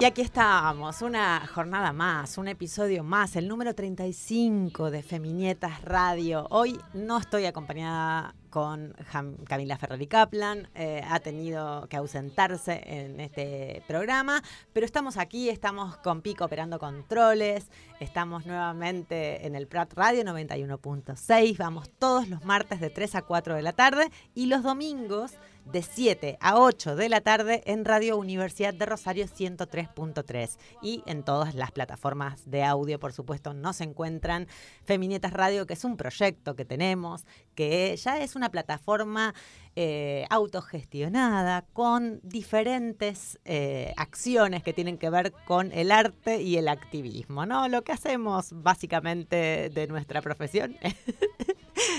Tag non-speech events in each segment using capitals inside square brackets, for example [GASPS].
Y aquí estamos, una jornada más, un episodio más, el número 35 de Feminietas Radio. Hoy no estoy acompañada con Jam- Camila Ferrari Kaplan, eh, ha tenido que ausentarse en este programa, pero estamos aquí, estamos con Pico operando controles, estamos nuevamente en el Prat Radio 91.6, vamos todos los martes de 3 a 4 de la tarde y los domingos de 7 a 8 de la tarde en Radio Universidad de Rosario 103.3 y en todas las plataformas de audio, por supuesto, nos encuentran Feminietas Radio, que es un proyecto que tenemos, que ya es una plataforma eh, autogestionada con diferentes eh, acciones que tienen que ver con el arte y el activismo, ¿no? Lo que hacemos básicamente de nuestra profesión es [LAUGHS]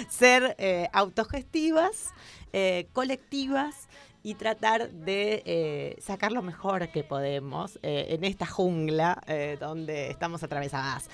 ser eh, autogestivas, eh, colectivas y tratar de eh, sacar lo mejor que podemos en esta jungla donde estamos atravesadas.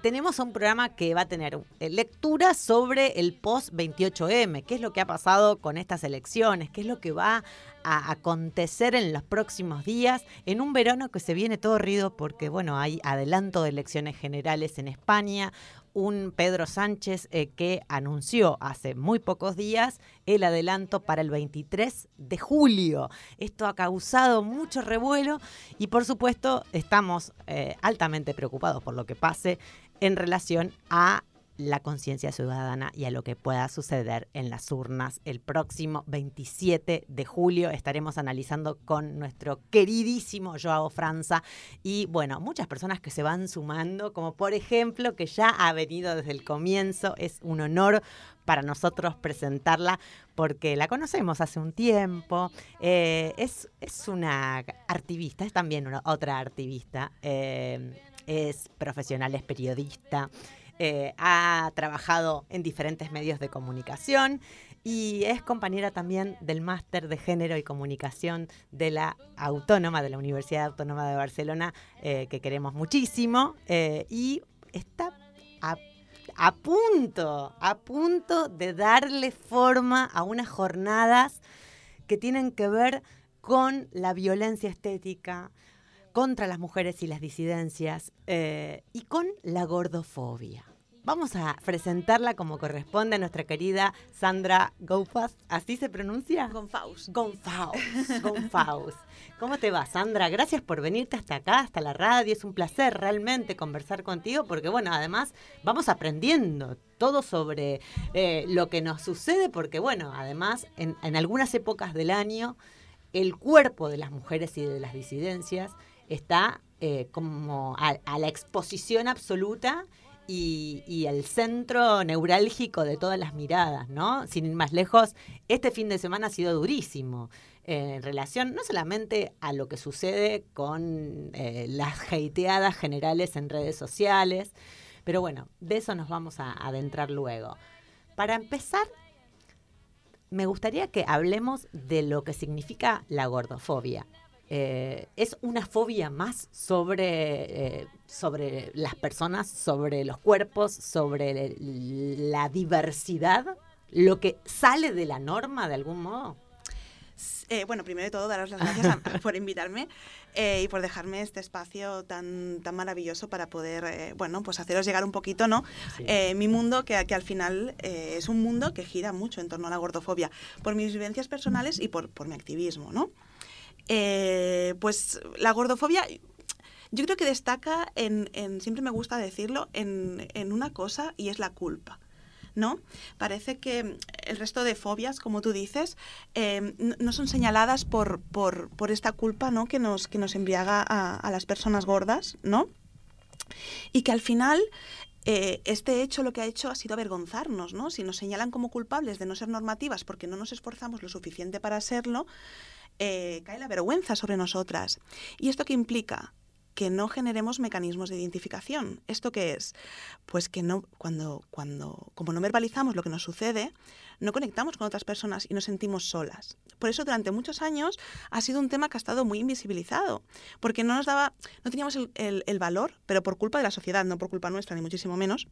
Tenemos un programa que va a tener lectura sobre el post-28M, qué es lo que ha pasado con estas elecciones, qué es lo que va a acontecer en los próximos días, en un verano que se viene todo ruido porque, bueno, hay adelanto de elecciones generales en España, un Pedro Sánchez eh, que anunció hace muy pocos días el adelanto para el 23 de julio. Esto ha causado mucho revuelo y por supuesto estamos eh, altamente preocupados por lo que pase en relación a la conciencia ciudadana y a lo que pueda suceder en las urnas el próximo 27 de julio. Estaremos analizando con nuestro queridísimo Joao Franza y bueno, muchas personas que se van sumando, como por ejemplo que ya ha venido desde el comienzo. Es un honor para nosotros presentarla porque la conocemos hace un tiempo. Eh, es, es una activista, es también una, otra activista. eh, es profesional, es periodista. Eh, ha trabajado en diferentes medios de comunicación y es compañera también del máster de género y comunicación de la Autónoma, de la Universidad Autónoma de Barcelona, eh, que queremos muchísimo. eh, y está a, punto, a punto de darle forma a unas jornadas que tienen que ver con la violencia estética, contra las mujeres y las disidencias y con la gordofobia. Vamos a presentarla como corresponde a nuestra querida Sandra Goufas. ¿Así se pronuncia? Gonfaus. Gonfaus. [LAUGHS] Gonfaus. ¿Cómo te va, Sandra? Gracias por venirte hasta acá, hasta la radio. Es un placer realmente conversar contigo porque, bueno, además vamos aprendiendo todo sobre eh, lo que nos sucede porque, bueno, además en, en algunas épocas del año el cuerpo de las mujeres y de las disidencias está eh, como a, a la exposición absoluta y, el centro neurálgico de todas las miradas, ¿no? Sin ir más lejos, este fin de semana ha sido durísimo eh, en relación no solamente a lo que sucede con eh, las hateadas generales en redes sociales, pero bueno, de eso nos vamos a adentrar luego. Para empezar, me gustaría que hablemos de lo que significa la gordofobia. Eh, es una fobia más sobre, eh, sobre las personas, sobre los cuerpos, sobre la diversidad, lo que sale de la norma de algún modo. Eh, bueno, primero de todo, daros las gracias [LAUGHS] por invitarme eh, y por dejarme este espacio tan, tan maravilloso para poder, eh, bueno, pues haceros llegar un poquito, ¿no? mi mundo, que, que al final es un mundo que gira mucho en torno a la gordofobia, por mis vivencias personales y por, por mi activismo, ¿no? Pues la gordofobia yo creo que destaca en, siempre me gusta decirlo, en, en, una cosa y es la culpa. ¿no? Parece que el resto de fobias, como tú dices, em, no son señaladas por, por, por, esta culpa ¿no? que, nos, que nos a, a las personas gordas, ¿no? Y que al final eh, este hecho lo que ha hecho ha sido avergonzarnos, ¿no? Si nos señalan como culpables de no ser normativas porque no nos esforzamos lo suficiente para serlo, eh, cae la vergüenza sobre nosotras. ¿Y esto qué implica? que no generemos mecanismos de identificación. ¿Esto qué es? Pues que no, cuando, cuando, como no verbalizamos lo que nos sucede, no conectamos con otras personas y nos sentimos solas. Por eso durante muchos años ha sido un tema que ha estado muy invisibilizado, porque no nos daba, no teníamos el, el valor, pero por culpa de la sociedad, no por culpa nuestra, ni muchísimo menos,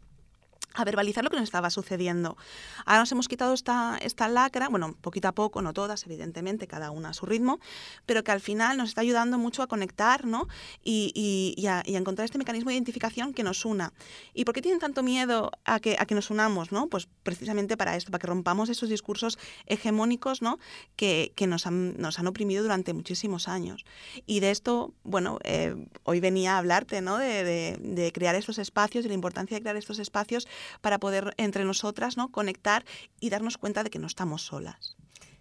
a verbalizar lo que nos estaba sucediendo. Ahora nos hemos quitado esta, esta lacra, bueno, poquito a poco, no todas, evidentemente, cada una a su ritmo, pero que al final nos está ayudando mucho a conectar ¿no? y, y, a, encontrar este mecanismo de identificación que nos una. ¿Y por qué tienen tanto miedo a que, a que nos unamos? ¿no? Pues precisamente para esto, para que rompamos esos discursos hegemónicos ¿no? que, que nos, han, nos han oprimido durante muchísimos años. Y de esto, bueno, eh, hoy venía a hablarte ¿no? de, de, de crear estos espacios y la importancia de crear estos espacios para poder entre nosotras ¿no? conectar y darnos cuenta de que no estamos solas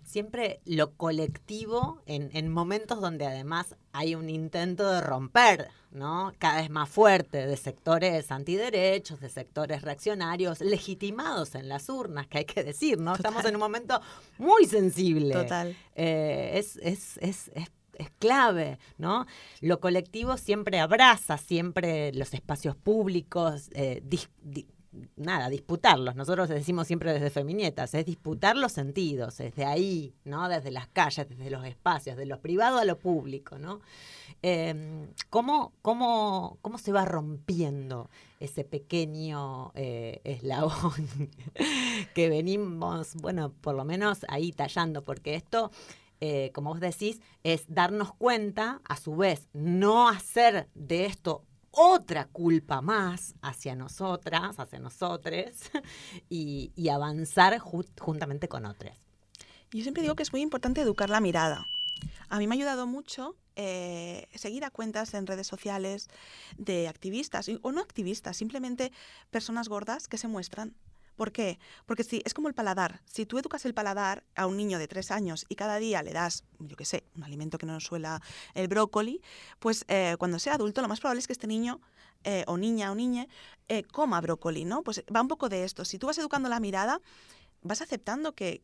siempre lo colectivo en, momentos donde además hay un intento de romper, ¿no? Cada vez más fuerte de sectores antiderechos, de sectores reaccionarios, legitimados en las urnas, que hay que decir, ¿no? Estamos en un momento muy sensible. Total. Eh, es, es, es, es es clave, ¿no? Lo colectivo siempre abraza, siempre los espacios públicos, eh, nada, disputarlos. Nosotros decimos siempre desde Feminietas, es disputar los sentidos, desde ahí, ¿no? Desde las calles, desde los espacios, de lo privado a lo público, ¿no? Em, ¿cómo, cómo, cómo, se va rompiendo ese pequeño eh, eslabón [LAUGHS] que venimos, bueno, por lo menos ahí tallando? Porque esto... Eh, como vos decís, es darnos cuenta, a su vez, no hacer de esto otra culpa más hacia nosotras, hacia nosotres, [LAUGHS] y, avanzar juntamente con otras. Yo siempre digo que es muy importante educar la mirada. A mí me ha ayudado mucho eh, seguir a cuentas en redes sociales de activistas, o no activistas, simplemente personas gordas que se muestran ¿Por qué? Porque si es como el paladar. Si tú educas el paladar a un niño de tres años y cada día le das, yo qué sé, un alimento que no suela el brócoli, pues eh, cuando sea adulto lo más probable es que este niño eh, o niña o niña eh, coma brócoli, ¿no? Pues va un poco de esto. Si tú vas educando la mirada, vas aceptando que,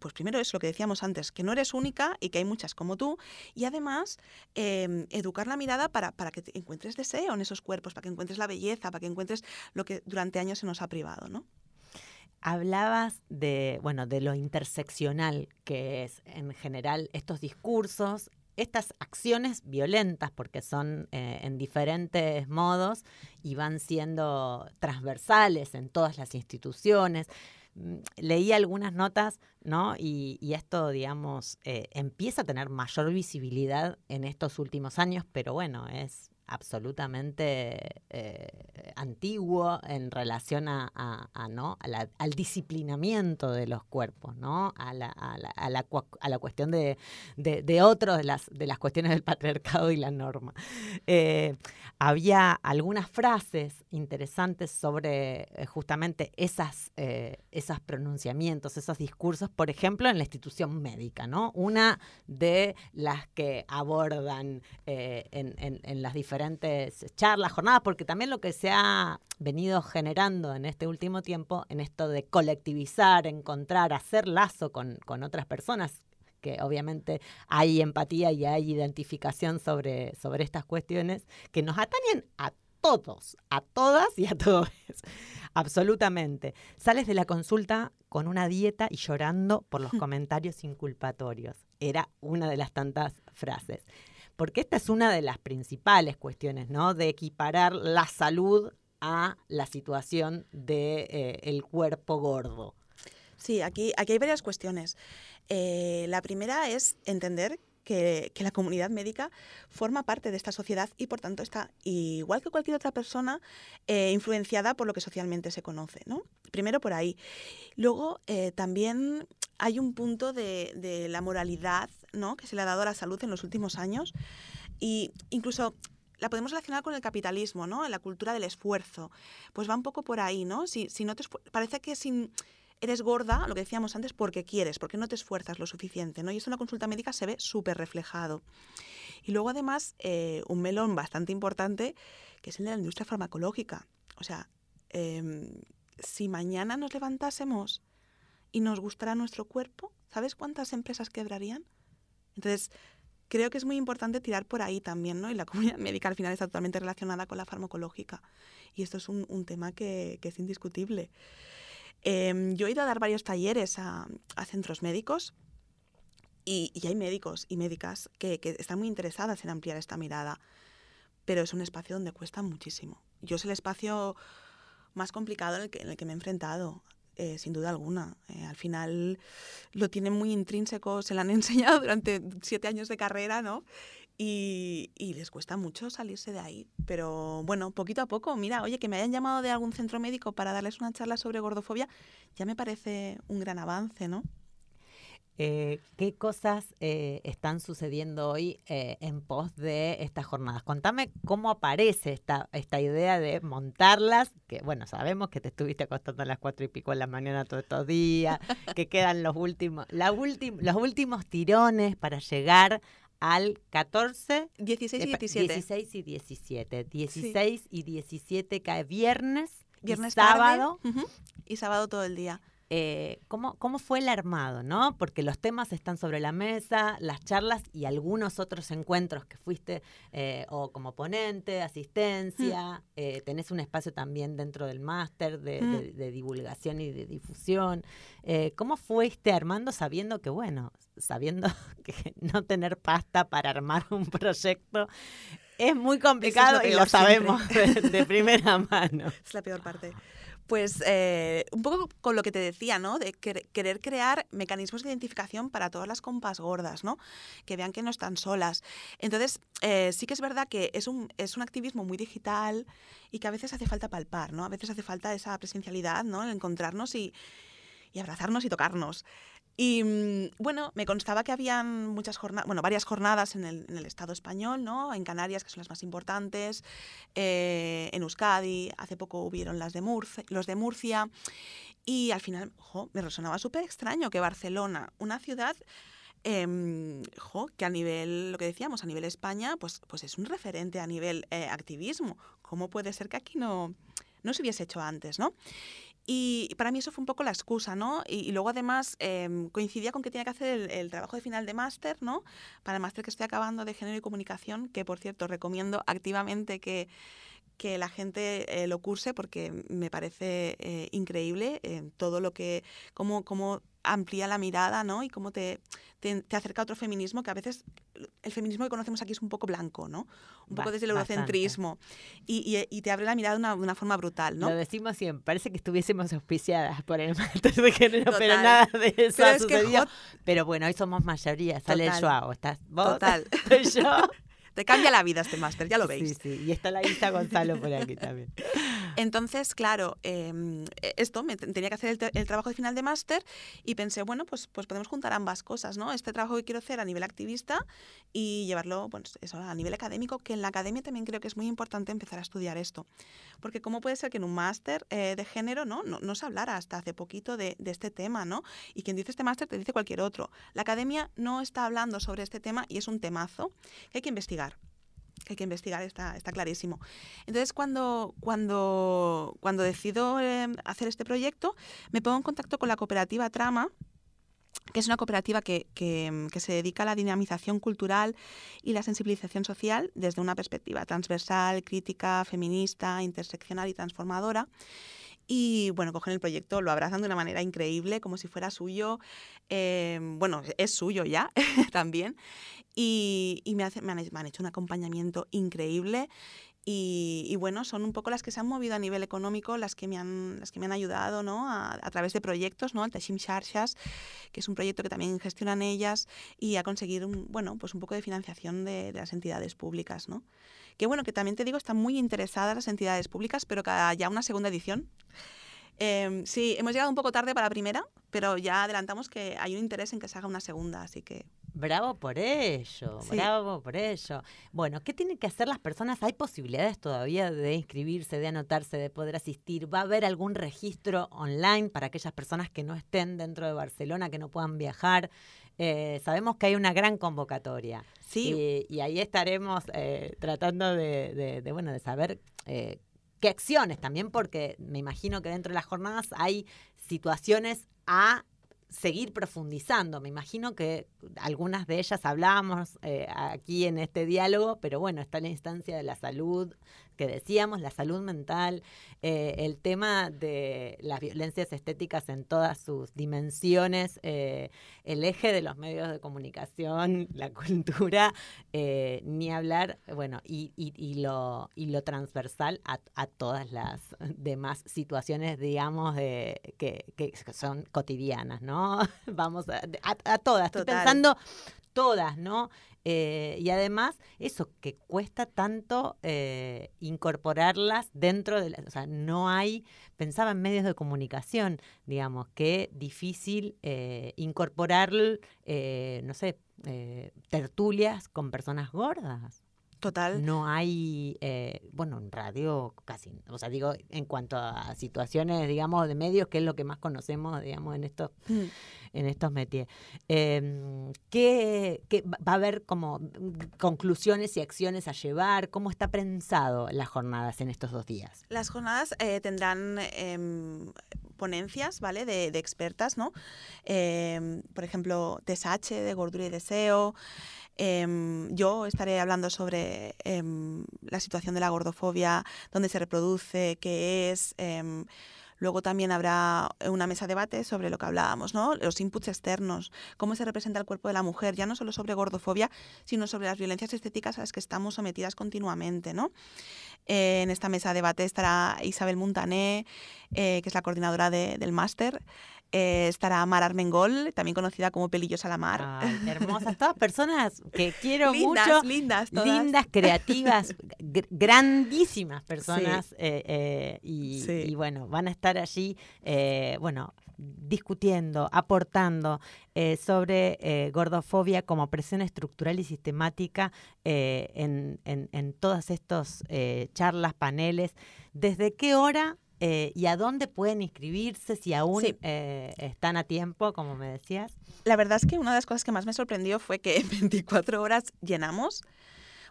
pues primero es lo que decíamos antes, que no eres única y que hay muchas como tú, y además em, educar la mirada para, para que encuentres deseo en esos cuerpos, para que encuentres la belleza, para que encuentres lo que durante años se nos ha privado, ¿no? Hablabas de, bueno, de lo interseccional que es en general estos discursos, estas acciones violentas, porque son eh, en diferentes modos y van siendo transversales en todas las instituciones. Mm, leí algunas notas, ¿no? Y, esto, digamos, eh, empieza a tener mayor visibilidad en estos últimos años, pero bueno, es absolutamente eh, antiguo en relación a, ¿no? al disciplinamiento de los cuerpos, ¿no? a, la, la, la, a la, cuestión de, de, otros de las, de las cuestiones del patriarcado y la norma. Eh, había algunas frases interesantes sobre eh, justamente esas, esos pronunciamientos, esos discursos, por ejemplo, en la institución médica. ¿no? Una de las que abordan en, en las diferentes diferentes charlas, jornadas, porque también lo que se ha venido generando en este último tiempo, en esto de colectivizar, encontrar, hacer lazo con, otras personas, que obviamente hay empatía y hay identificación sobre, sobre estas cuestiones que nos atañen a todos, a todas y a todos. [LAUGHS] Absolutamente. Sales de la consulta con una dieta y llorando por los [LAUGHS] comentarios inculpatorios. Era una de las tantas frases porque esta es una de las principales cuestiones, ¿no? De equiparar la salud a la situación del de, eh, el cuerpo gordo. Sí, aquí, aquí hay varias cuestiones. Eh, la primera es entender que, que la comunidad médica forma parte de esta sociedad y por tanto está, igual que cualquier otra persona, eh, influenciada por lo que socialmente se conoce. ¿no? Primero por ahí. Luego también hay un punto de, de la moralidad ¿no? que se le ha dado a la salud en los últimos años y incluso la podemos relacionar con el capitalismo, ¿no? La cultura del esfuerzo. Pues va un poco por ahí, ¿no? Si, si no te parece que sin eres gorda, lo que decíamos antes, porque quieres, porque no te esfuerzas lo suficiente, ¿no? Y eso en la consulta médica se ve súper reflejado. Y luego además eh, un melón bastante importante que es el de la industria farmacológica. O sea, em, si mañana nos levantásemos y nos gustara nuestro cuerpo, ¿sabes cuántas empresas quebrarían? Entonces, creo que es muy importante tirar por ahí también, ¿no? Y la [LAUGHS] comunidad médica al final está totalmente relacionada con la farmacológica. Y esto es un, un tema que, que es indiscutible. Em, yo he ido a dar varios talleres a, a centros médicos y, y hay médicos y médicas que, que están muy interesadas en ampliar esta mirada, pero es un espacio donde cuesta muchísimo. Yo es el espacio más complicado en el que, en el que me he enfrentado. Eh, sin duda alguna. Eh, al final lo tienen muy intrínseco, se lo han [LAUGHS] enseñado durante siete años de carrera, ¿no? Y, y les cuesta mucho salirse de ahí. Pero bueno, poquito a poco, mira, oye, que me hayan llamado de algún centro médico para darles una charla sobre gordofobia, ya me parece un gran avance, ¿no? Eh, ¿Qué cosas eh, están sucediendo hoy eh, en pos de estas jornadas? Contame cómo aparece esta, esta idea de montarlas, que bueno, sabemos que te estuviste acostando a las cuatro y pico de la mañana todos estos días, que quedan los últimos, la últim- los últimos tirones para llegar al 14, 16 y epa, 17. 16 y 17. 16 y 17 cae viernes, Viernes y sábado. tarde, y sábado todo el día. Eh, ¿cómo, ¿cómo fue el armado, no? Porque los temas están sobre la mesa, las charlas y algunos otros encuentros que fuiste eh, o como ponente, asistencia, eh, tenés un espacio también dentro del máster de, Mm. de- de divulgación y de difusión. Eh, ¿Cómo fuiste armando sabiendo que, bueno, sabiendo [LAUGHS] que no tener pasta para armar un proyecto es muy complicado y lo sabemos de, de primera [LAUGHS] mano? Es la peor parte. Pues eh, un poco con lo que te decía, ¿no? De quer- querer crear mecanismos de identificación para todas las compas gordas, ¿no? Que vean que no están solas. Entonces, eh, sí que es verdad que es un, es un activismo muy digital y que a veces hace falta palpar, ¿no? A veces hace falta esa presencialidad, ¿no? Encontrarnos y, y abrazarnos y tocarnos. Y mm, bueno, me constaba que habían muchas jornadas, bueno, varias jornadas en el, Estado español, ¿no? En Canarias, que son las más importantes, eh, en Euskadi, hace poco hubieron las de Murcia, los de Murcia, y al final, me resonaba súper extraño que Barcelona, una ciudad em, que a nivel, lo que decíamos, a nivel España, pues, pues es un referente a nivel eh, activismo. ¿Cómo puede ser que aquí no, no se hubiese hecho antes, no? Y para mí eso fue un poco la excusa, ¿no? Y, luego además em, coincidía con que tenía que hacer el, el trabajo de final de máster, ¿no? Para el máster que estoy acabando de género y comunicación, que por cierto recomiendo activamente que, que la gente eh, lo curse porque me parece eh, increíble eh, todo lo que, cómo, cómo amplía la mirada, ¿no? Y cómo te, te, te acerca a otro feminismo que a veces el feminismo que conocemos aquí es un poco blanco, ¿no? Un poco desde el eurocentrismo. Y, y- y te abre la mirada de una, de una forma brutal, ¿no? Lo decimos siempre, parece que estuviésemos auspiciadas por el máster de género, pero Total. nada de eso Pero ha es que, sucedido. jo- Pero bueno, hoy somos mayoría, sale el Total. Joao, estás vos, Total. [LAUGHS] yo. [LAUGHS] Te cambia la vida este máster, ya lo veis. Sí, sí, y está la Isa Gonzalo por aquí también. Entonces, claro, eh, esto, me ten- tenía que hacer el, trabajo de final de máster y pensé, bueno, pues, pues podemos juntar ambas cosas, ¿no? Este trabajo que quiero hacer a nivel activista y llevarlo, pues eso, a nivel académico, que en la academia también creo que es muy importante empezar a estudiar esto. Porque cómo puede ser que en un máster eh, de género, ¿no? No, no se hablara hasta hace poquito de, de este tema, ¿no? Y quien dice este máster te dice cualquier otro. La academia no está hablando sobre este tema y es un temazo que hay que investigar que hay que investigar, está, está clarísimo. Entonces, cuando, cuando, cuando decido eh, hacer este proyecto, me pongo en contacto con la cooperativa Trama, que es una cooperativa que, que, que se dedica a la dinamización cultural y la sensibilización social desde una perspectiva transversal, crítica, feminista, interseccional y transformadora. Y bueno, cogen el proyecto, lo abrazan de una manera increíble, como si fuera suyo. Eh, bueno, es suyo ya [LAUGHS] también. Y, me, han, hecho un acompañamiento increíble. Y, bueno, son un poco las que se han movido a nivel económico, las que me han, las que me han ayudado ¿no? a, a través de proyectos, ¿no? el Tashim Sharshas, que es un proyecto que también gestionan ellas, y a conseguir un, bueno, pues un poco de financiación de, de las entidades públicas. ¿no? Que bueno, que también te digo, están muy interesadas las entidades públicas, pero cada ya una segunda edición. Em, sí, hemos llegado un poco tarde para la primera, pero ya adelantamos que hay un interés en que se haga una segunda, así que Bravo por ello, Sí. bravo por ello. Bueno, ¿qué tienen que hacer las personas? ¿Hay posibilidades todavía de inscribirse, de anotarse, de poder asistir? ¿Va a haber algún registro online para aquellas personas que no estén dentro de Barcelona, que no puedan viajar? Eh, sabemos que hay una gran convocatoria. sí, Y, y ahí estaremos eh, tratando de, de- de, bueno, de saber eh, qué acciones también, porque me imagino que dentro de las jornadas hay situaciones a seguir profundizando. Me imagino que algunas de ellas hablamos eh, aquí en este diálogo, pero bueno, está la instancia de la salud que decíamos, la salud mental, eh, el tema de las violencias estéticas en todas sus dimensiones, eh, el eje de los medios de comunicación, [LAUGHS] la cultura, eh, ni hablar, bueno, y, y- y lo, y lo transversal a, a todas las demás situaciones, digamos, de, que, que son cotidianas, ¿no? [LAUGHS] Vamos a, a- a todas, estoy pensando todas, ¿no? Eh, y además, eso que cuesta tanto eh, incorporarlas dentro de la, o sea, no hay, pensaba en medios de comunicación, digamos, que difícil eh, incorporar, eh, no sé, eh, tertulias con personas gordas. Total. No hay, eh, bueno, en radio casi, o sea, digo, en cuanto a situaciones, digamos, de medios, que es lo que más conocemos, digamos, en estos Mm. en estos métiers. Eh, ¿qué, qué va a haber como conclusiones y acciones a llevar? ¿Cómo está pensado las jornadas en estos dos días? Las jornadas eh, tendrán em, ponencias, ¿vale? De, de expertas, ¿no? Em, por ejemplo, TSH, de gordura y deseo. Em, yo estaré hablando sobre em, la situación de la gordofobia, dónde se reproduce, qué es. em, Luego también habrá una mesa de debate sobre lo que hablábamos, ¿no? Los inputs externos, cómo se representa el cuerpo de la mujer, ya no solo sobre gordofobia, sino sobre las violencias estéticas a las que estamos sometidas continuamente, ¿no? Eh, en esta mesa de debate estará Isabel Muntané, eh, que es la coordinadora de- del máster. Eh, estará Mar Armengol, también conocida como Pelillos a la Mar. Ay, hermosas, [LAUGHS] todas personas que quiero lindas, mucho. lindas, todas. Lindas, creativas, [LAUGHS] gr- grandísimas personas eh, eh, y, Sí. y bueno, van a estar allí, eh, bueno, discutiendo, aportando sobre gordofobia como presión estructural y sistemática en, en, en todas estas charlas, paneles. ¿Desde qué hora eh, y a dónde pueden inscribirse si aún Sí. eh, están a tiempo, como me decías? La verdad es que una de las cosas que más me sorprendió fue que en [LAUGHS] 24 horas llenamos.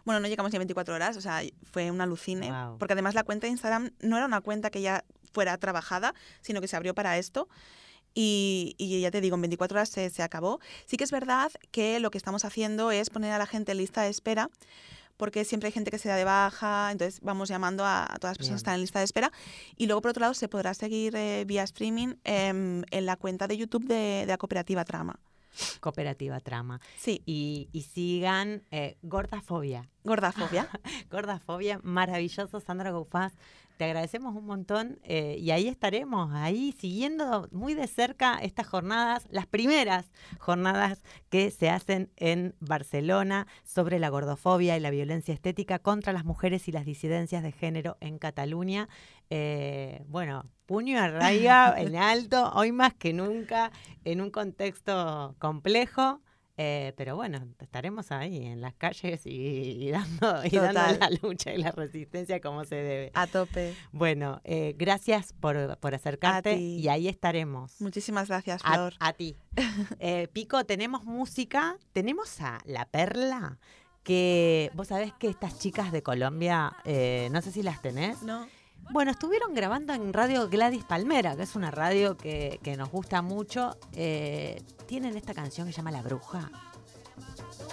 Bueno, no llegamos ni a 24 horas, o sea, fue un alucine. Guau. Porque además la cuenta de Instagram no era una cuenta que ya fuera trabajada, sino que se abrió para esto. Y, y ya te digo, en 24 horas se, se acabó. Sí que es verdad que lo que estamos haciendo es poner a la gente en lista de espera, porque siempre hay gente que se da de baja, entonces vamos llamando a, a todas las personas Bien. que están en lista de espera. Y luego, por otro lado, se podrá seguir eh, vía streaming em, en la cuenta de YouTube de, de la cooperativa Trama. Cooperativa Trama. Sí, Y, y sigan eh, Gordafobia. gordafobia. [LAUGHS] Gordafobia, maravilloso, Sandra Goufás. Te agradecemos un montón eh, y ahí estaremos, ahí siguiendo muy de cerca estas jornadas, las primeras jornadas que se hacen en Barcelona sobre la gordofobia y la violencia estética contra las mujeres y las disidencias de género en Cataluña. Eh, bueno, puño arraiga [LAUGHS] en alto, hoy más que nunca, en un contexto complejo. Eh, pero bueno, estaremos ahí en las calles y, y dando, y dando la lucha y la resistencia como se debe. A tope. Bueno, eh, gracias por, por acercarte y ahí estaremos. Muchísimas gracias, A, Flor. a ti. Eh, Pico, tenemos música, tenemos a La Perla, que vos sabés que estas chicas de Colombia, eh, no sé si las tenés. No. Bueno, estuvieron grabando en Radio Gladys Palmera, que es una radio que, que nos gusta mucho. Eh, tienen esta canción que se llama La Bruja.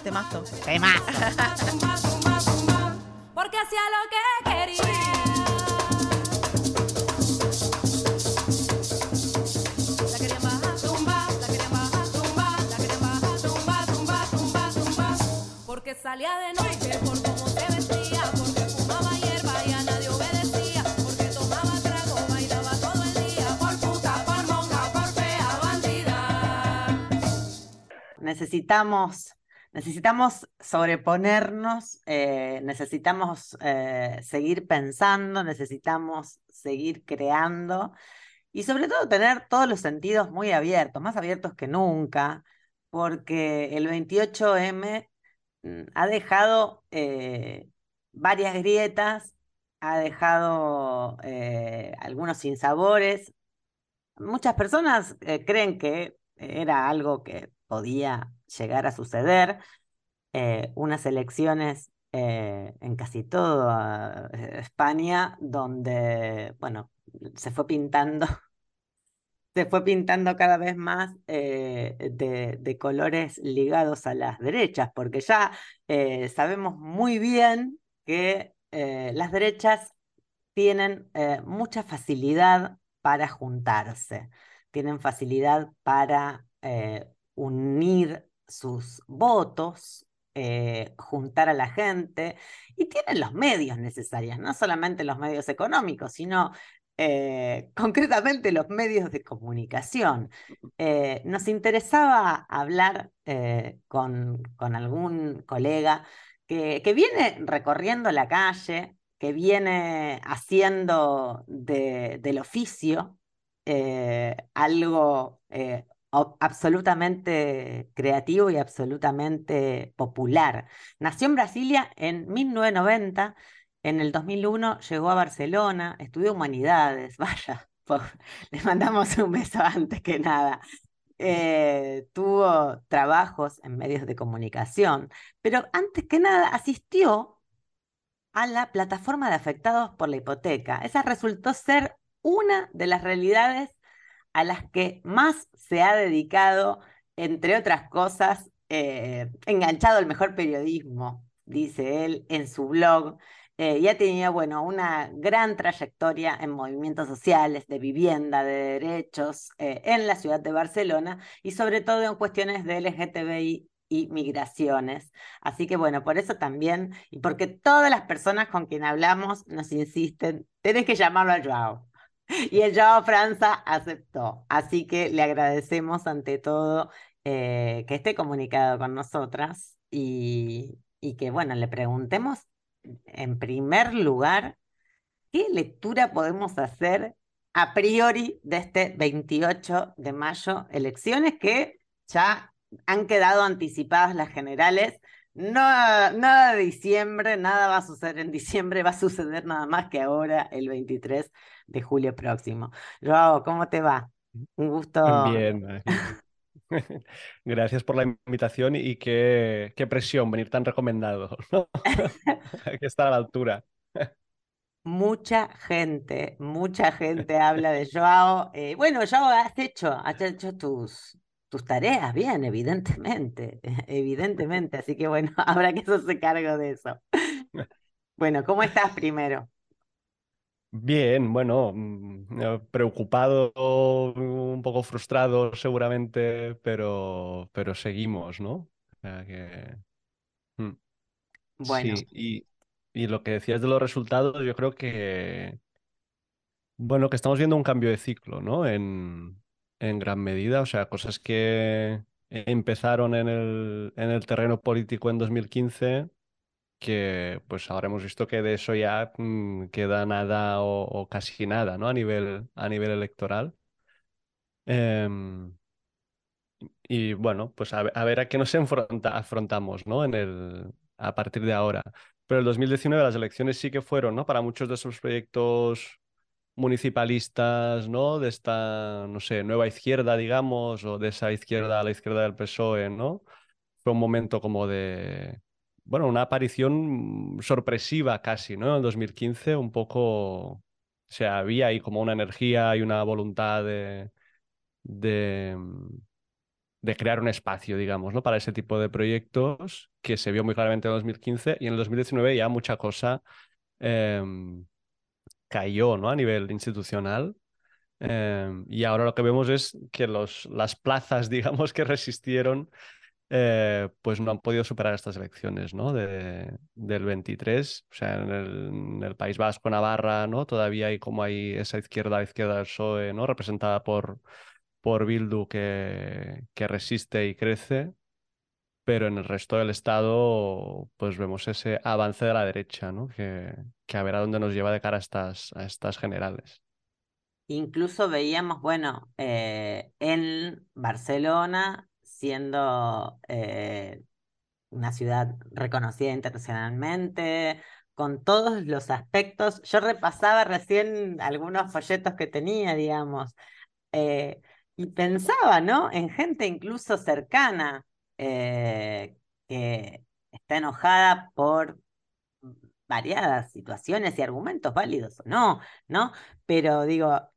Temazo. Temazo. porque hacía lo que quería. La querían bajar, tumba, la querían bajar, tumba, la querían bajar, tumba, tumba, tumba, tumba. Porque salía de noche por necesitamos, necesitamos sobreponernos, eh, necesitamos eh, seguir pensando, necesitamos seguir creando y sobre todo tener todos los sentidos muy abiertos, más abiertos que nunca, porque el 28M mm, ha dejado eh, varias grietas, ha dejado eh, algunos sinsabores. Muchas personas creen que era algo que podía llegar a suceder. Eh, unas elecciones eh, en casi toda eh, España donde, bueno, se fue pintando, [LAUGHS] se fue pintando cada vez más eh, de, de colores ligados a las derechas, porque ya sabemos muy bien que las derechas tienen mucha facilidad para juntarse, tienen facilidad para unir sus votos, eh, juntar a la gente y tienen los medios necesarios, no solamente los medios económicos, sino eh, [LAUGHS] concretamente los medios de comunicación. Eh, nos interesaba hablar con, con algún colega que, que viene recorriendo la calle, que viene haciendo de- del oficio algo absolutamente creativo y absolutamente popular. Nació en Brasilia en 1990, en el 2001 llegó a Barcelona, estudió humanidades, [LAUGHS] vaya, po- le mandamos un beso antes que nada. Eh, tuvo trabajos en medios de comunicación, pero antes que nada asistió a la plataforma de afectados por la hipoteca. Esa resultó ser una de las realidades a las que más se ha dedicado, entre otras cosas, eh, enganchado al mejor periodismo, dice él en su blog. Eh, y ha tenido, bueno, una gran trayectoria en movimientos sociales, de vivienda, de derechos, eh, en la ciudad de Barcelona y sobre todo en cuestiones de LGTBI y migraciones. Así que bueno, por eso también, y porque todas las personas con quien hablamos nos insisten, tenés que llamarlo a Joao. [LAUGHS] Y el Joao Franza aceptó. Así que le agradecemos ante todo eh, que esté comunicado con nosotras y, y que, bueno, le preguntemos en primer lugar, ¿qué lectura podemos hacer a priori de este 28 de mayo? Elecciones que ya han quedado anticipadas las generales. No, nada de diciembre, nada va a suceder en diciembre, va a suceder nada más que ahora, el 23 de julio próximo. Joao, ¿cómo te va? Un gusto. Bien. [LAUGHS] Gracias por la invitación y qué, qué presión venir tan recomendado, [LAUGHS] ¿no? Hay que estar a la altura. [LAUGHS] Mucha gente, mucha gente habla de Joao. Eh, bueno, Joao, has hecho, has hecho tus, tus tareas bien, evidentemente, evidentemente. Así que bueno, habrá que hacerse cargo de eso. Bueno, ¿cómo estás primero? Bien, bueno, mm, eh, preocupado, un poco frustrado seguramente, pero, pero seguimos, ¿no? O sea que, mm, Bueno, sí, y, y lo que decías de los resultados, yo creo que, bueno, que estamos viendo un cambio de ciclo, ¿no? En, en gran medida, o sea, cosas que empezaron en el, en el terreno político en 2015 que pues ahora hemos visto que de eso ya mm, queda nada o, casi nada, ¿no? A nivel, a nivel electoral. Em, y bueno, pues a, ver- a qué nos enfrenta- afrontamos, ¿no? En el, a partir de ahora. Pero el 2019 las elecciones sí que fueron, ¿no? Para muchos de esos proyectos municipalistas, ¿no? De esta, no sé, nueva izquierda, digamos, o de esa izquierda a la izquierda del PSOE, ¿no? Fue un momento como de, bueno, una aparición sorpresiva casi, ¿no? En 2015, un poco, o sea, había ahí como una energía y una voluntad de, de, de crear un espacio, digamos, ¿no? Para ese tipo de proyectos que se vio muy claramente en 2015 y en el 2019 ya mucha cosa em, cayó, ¿no? A nivel institucional. Em, y ahora lo que vemos es que los, las plazas, [LAUGHS] digamos, que resistieron, eh, pues no han podido superar estas elecciones, ¿no? De, del 23. O sea, en el, País Vasco, Navarra, ¿no? Todavía hay como hay esa izquierda, izquierda del PSOE, ¿no? Representada por, por Bildu que, que resiste y crece. pero en el resto del estado pues vemos ese avance de la derecha, ¿no? Que, que a ver a dónde nos lleva de cara a estas, a estas generales. Incluso veíamos, bueno, eh, en Barcelona, siendo eh, una ciudad reconocida internacionalmente, con todos los aspectos. Yo repasaba recién algunos folletos que tenía, digamos, eh, y pensaba, ¿no? En gente incluso cercana eh, que está enojada por variadas situaciones y argumentos válidos o no, ¿no? Pero digo,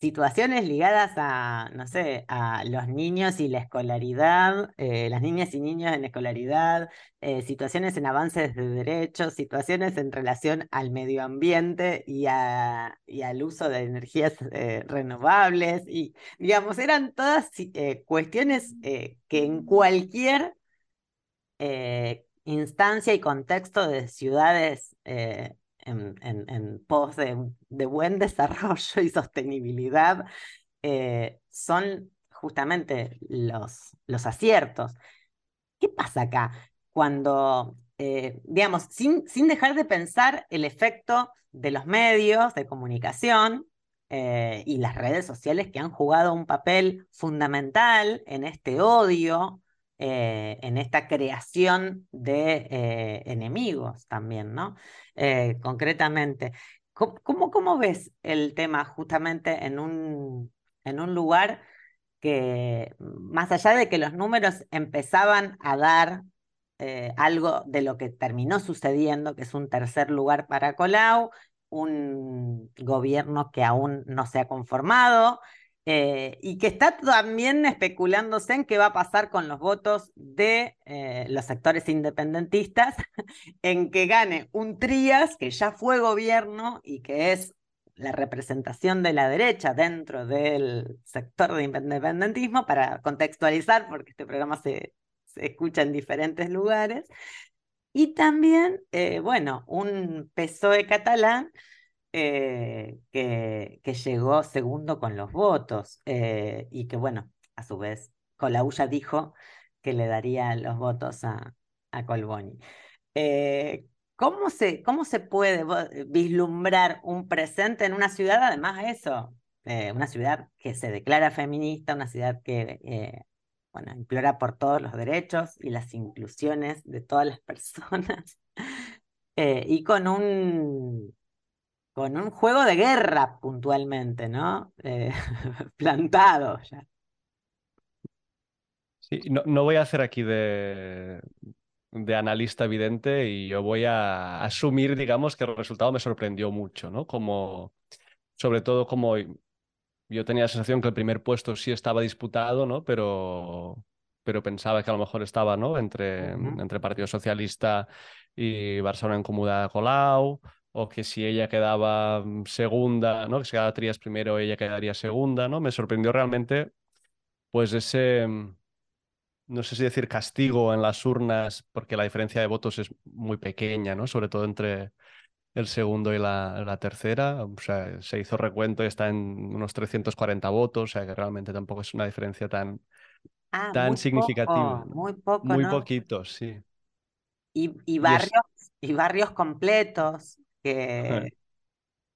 situaciones ligadas a, no sé, a los niños y la escolaridad, eh, las niñas y niños en escolaridad, eh, situaciones en avances de derechos, situaciones en relación al medio ambiente y, a, y al uso de energías eh, renovables. Y, digamos, eran todas cuestiones que en cualquier instancia y contexto de ciudades en, en- en pos de, buen desarrollo y sostenibilidad eh, son justamente los, los aciertos. ¿Qué pasa acá? Cuando, eh, digamos, sin, sin dejar de pensar el efecto de los medios de comunicación eh, y las redes sociales que han jugado un papel fundamental en este odio, eh, en esta creación de eh, enemigos también, ¿no? Eh, concretamente, ¿cómo, ves el tema justamente en un, en un lugar que más allá de que los números empezaban a dar algo de lo que terminó sucediendo, que es un tercer lugar para Colau, un gobierno que aún no se ha conformado eh, y que está también especulándose en qué va a pasar con los votos de eh, los sectores independentistas, [LAUGHS] en que gane un Trías que ya fue gobierno y que es la representación de la derecha dentro del sector de independentismo, para contextualizar, porque este programa se, se escucha en diferentes lugares. Y también, eh, bueno, un PSOE catalán eh, que, que llegó segundo con los votos eh, y que, bueno, a su vez, Colau ya dijo que le daría los votos a, a Colboni. Eh, ¿cómo se, cómo se puede vislumbrar un presente en una ciudad, además de eso, una ciudad que se declara feminista, una ciudad que, bueno, implora por todos los derechos y las inclusiones de todas las [LAUGHS] personas, y con un, con un juego de guerra puntualmente, ¿no? Eh, [LAUGHS] plantado ya. Sí, no, no voy a hacer aquí de, de analista evidente y yo voy a asumir, digamos, que el resultado me sorprendió mucho, ¿no? Como, sobre todo como yo tenía la sensación que el primer puesto sí estaba disputado, ¿no? Pero, pero pensaba que a lo mejor estaba, ¿no? Entre, Ujú. entre Partido Socialista y Barcelona en Comuna Colau, o que si ella quedaba mm, segunda, ¿no? Que si quedaba Trías primero, ella quedaría segunda, ¿no? Me sorprendió realmente, pues ese, mm, no sé si decir castigo en las urnas, porque la diferencia de votos es muy pequeña, ¿no? Sobre todo entre el segundo y la, la tercera. O sea, se hizo recuento y está en unos 340 votos, o sea que realmente tampoco es una diferencia tan, Ah, tan muy significativa. muy poco, Muy ¿no? poquitos, sí. Y, y barrios, y barrios completos, que,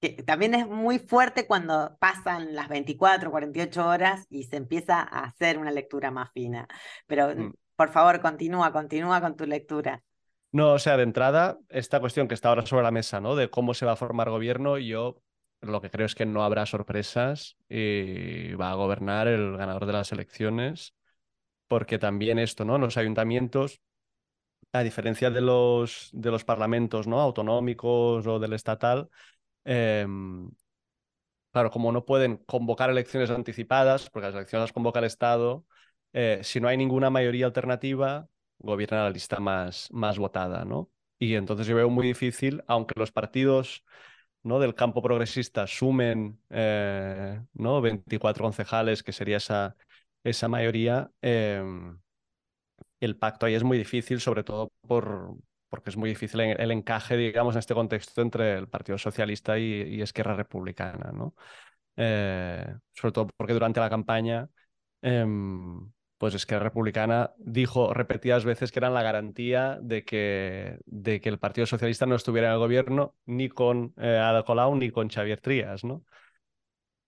que también es muy fuerte cuando pasan las 24, 48 horas y se empieza a hacer una lectura más fina. Pero Mm. por favor, continúa, continúa con tu lectura. No, o sea, de entrada, esta cuestión que está ahora sobre la mesa, ¿no? De cómo se va a formar gobierno, yo lo que creo es que no habrá sorpresas y va a gobernar el ganador de las elecciones, porque también esto, ¿no? Los ayuntamientos, a diferencia de los, de los parlamentos, ¿no? Autonómicos o del estatal, em, Claro, como no pueden convocar elecciones anticipadas, porque las elecciones las convoca el Estado, eh, si no hay ninguna mayoría alternativa, gobierna la lista más, más votada, ¿no? Y entonces yo veo muy difícil, aunque los partidos ¿no? del campo progresista sumen eh, ¿no? 24 concejales, que sería esa, esa mayoría, eh, el pacto ahí es muy difícil, sobre todo por, porque es muy difícil el, encaje, digamos, en este contexto entre el Partido Socialista y, y Esquerra Republicana, ¿no? Eh, sobre todo porque durante la campaña, em, pues es que la Republicana dijo repetidas veces que eran la garantía de que, de que el Partido Socialista no estuviera en el gobierno ni con eh, Ada Colau ni con Xavier Trías, ¿no?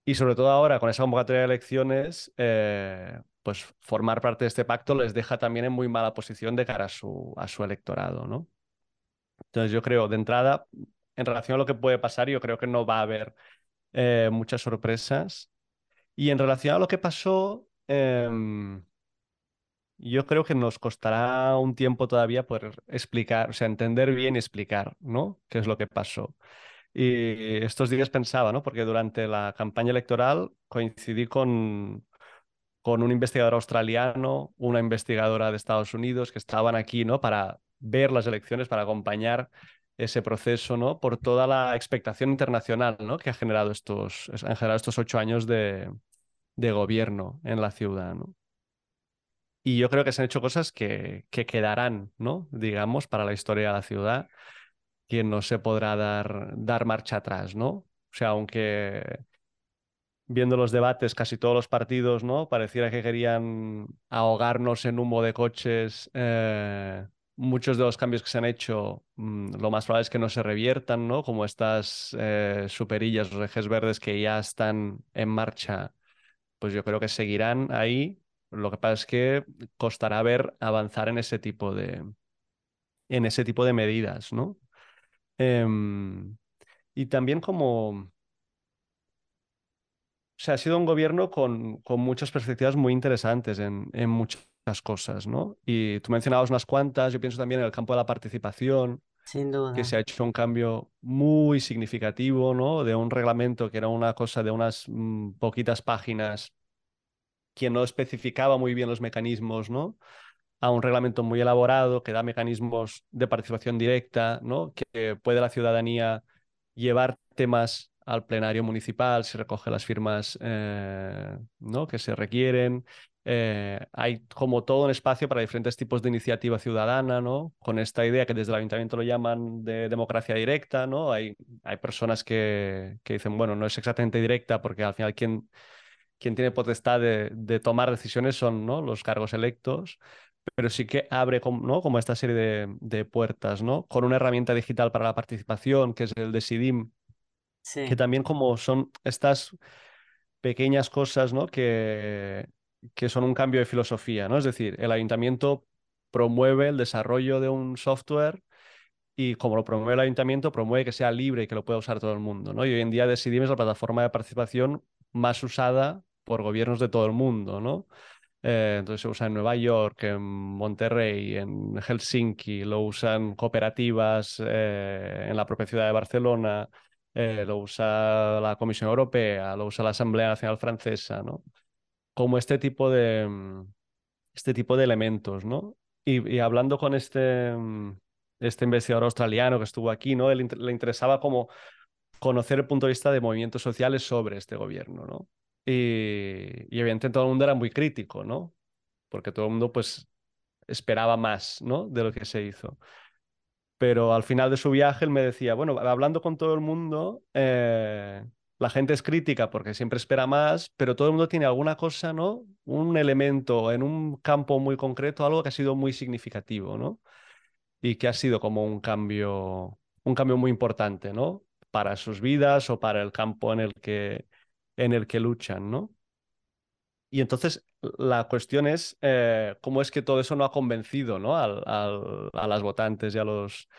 Y sobre todo ahora, con esa convocatoria de elecciones, eh, pues formar parte de este pacto les deja también en muy mala posición de cara a su, a su electorado, ¿no? Entonces yo creo, de entrada, en relación a lo que puede pasar, yo creo que no va a haber eh, muchas sorpresas. Y en relación a lo que pasó, em, yo creo que nos costará un tiempo todavía poder explicar, o sea, entender bien y explicar, ¿no? ¿Qué es lo que pasó? Y estos días pensaba, ¿no? Porque durante la campaña electoral coincidí con, con un investigador australiano, una investigadora de Estados Unidos que estaban aquí, ¿no? Para ver las elecciones, para acompañar ese proceso, ¿no? Por toda la expectación internacional, ¿no? Que ha generado estos, han generado estos ocho años de, de gobierno en la ciudad, ¿no? Y yo creo que se han hecho cosas que, que quedarán, ¿no? Digamos, para la historia de la ciudad, que no se podrá dar, dar marcha atrás, ¿no? O sea, aunque viendo los debates, casi todos los partidos, ¿no? Pareciera que querían ahogarnos en humo de coches. eh, muchos de los cambios que se han hecho, mm, lo más probable es que no se reviertan, ¿no? Como estas eh, superillas, los ejes verdes que ya están en marcha, pues yo creo que seguirán ahí. Lo que pasa es que costará ver avanzar en ese tipo de, en ese tipo de medidas, ¿no? Em, y también como, o sea, ha sido un gobierno con, con muchas perspectivas muy interesantes en, en muchas cosas, ¿no? Y tú mencionabas unas cuantas, yo pienso también en el campo de la participación, Sin duda. que se ha hecho un cambio muy significativo, ¿no? De un reglamento que era una cosa de unas mm, poquitas páginas que no especificaba muy bien los mecanismos, ¿no? A un reglamento muy elaborado que da mecanismos de participación directa, ¿no? Que puede la ciudadanía llevar temas al plenario municipal, se recoge las firmas eh, ¿no? que se requieren. Eh, hay como todo un espacio para diferentes tipos de iniciativa ciudadana, ¿no? Con esta idea que desde el ayuntamiento lo llaman de democracia directa, ¿no? Hay, hay personas que, que dicen, bueno, no es exactamente directa porque al final quien, quien tiene potestad de, de tomar decisiones son ¿no? los cargos electos, pero sí que abre como, ¿no? como esta serie de, de puertas, ¿no? Con una herramienta digital para la participación, que es el Decidim, Sí. que también como son estas pequeñas cosas, ¿no? Que, que son un cambio de filosofía, ¿no? Es decir, el ayuntamiento promueve el desarrollo de un software y como lo promueve el ayuntamiento, promueve que sea libre y que lo pueda usar todo el mundo, ¿no? Y hoy en día Decidim es la plataforma de participación más usada por gobiernos de todo el mundo, ¿no? Eh, entonces se usa en Nueva York, en Monterrey, en Helsinki, lo usan cooperativas eh, en la propia ciudad de Barcelona, eh, lo usa la Comisión Europea, lo usa la Asamblea Nacional Francesa, ¿no? Como este tipo de, mm, este tipo de elementos, ¿no? Y, y hablando con este, mm, este investigador australiano que estuvo aquí, ¿no? Le interesaba como conocer el punto de vista de movimientos sociales sobre este gobierno, ¿no? Y, y evidentemente todo el mundo era muy crítico, ¿no? Porque todo el mundo pues esperaba más, ¿no? De lo que se hizo. Pero al final de su viaje él me decía, bueno, hablando con todo el mundo, eh, la gente es crítica porque siempre espera más, pero todo el mundo tiene alguna cosa, ¿no? Un elemento en un campo muy concreto, algo que ha sido muy significativo, ¿no? Y que ha sido como un cambio, un cambio muy importante, ¿no? Para sus vidas o para el campo en el que, en el que luchan, ¿no? Y entonces la cuestión es eh, cómo es que todo eso no ha convencido ¿no? Al, al- a las votantes y a los,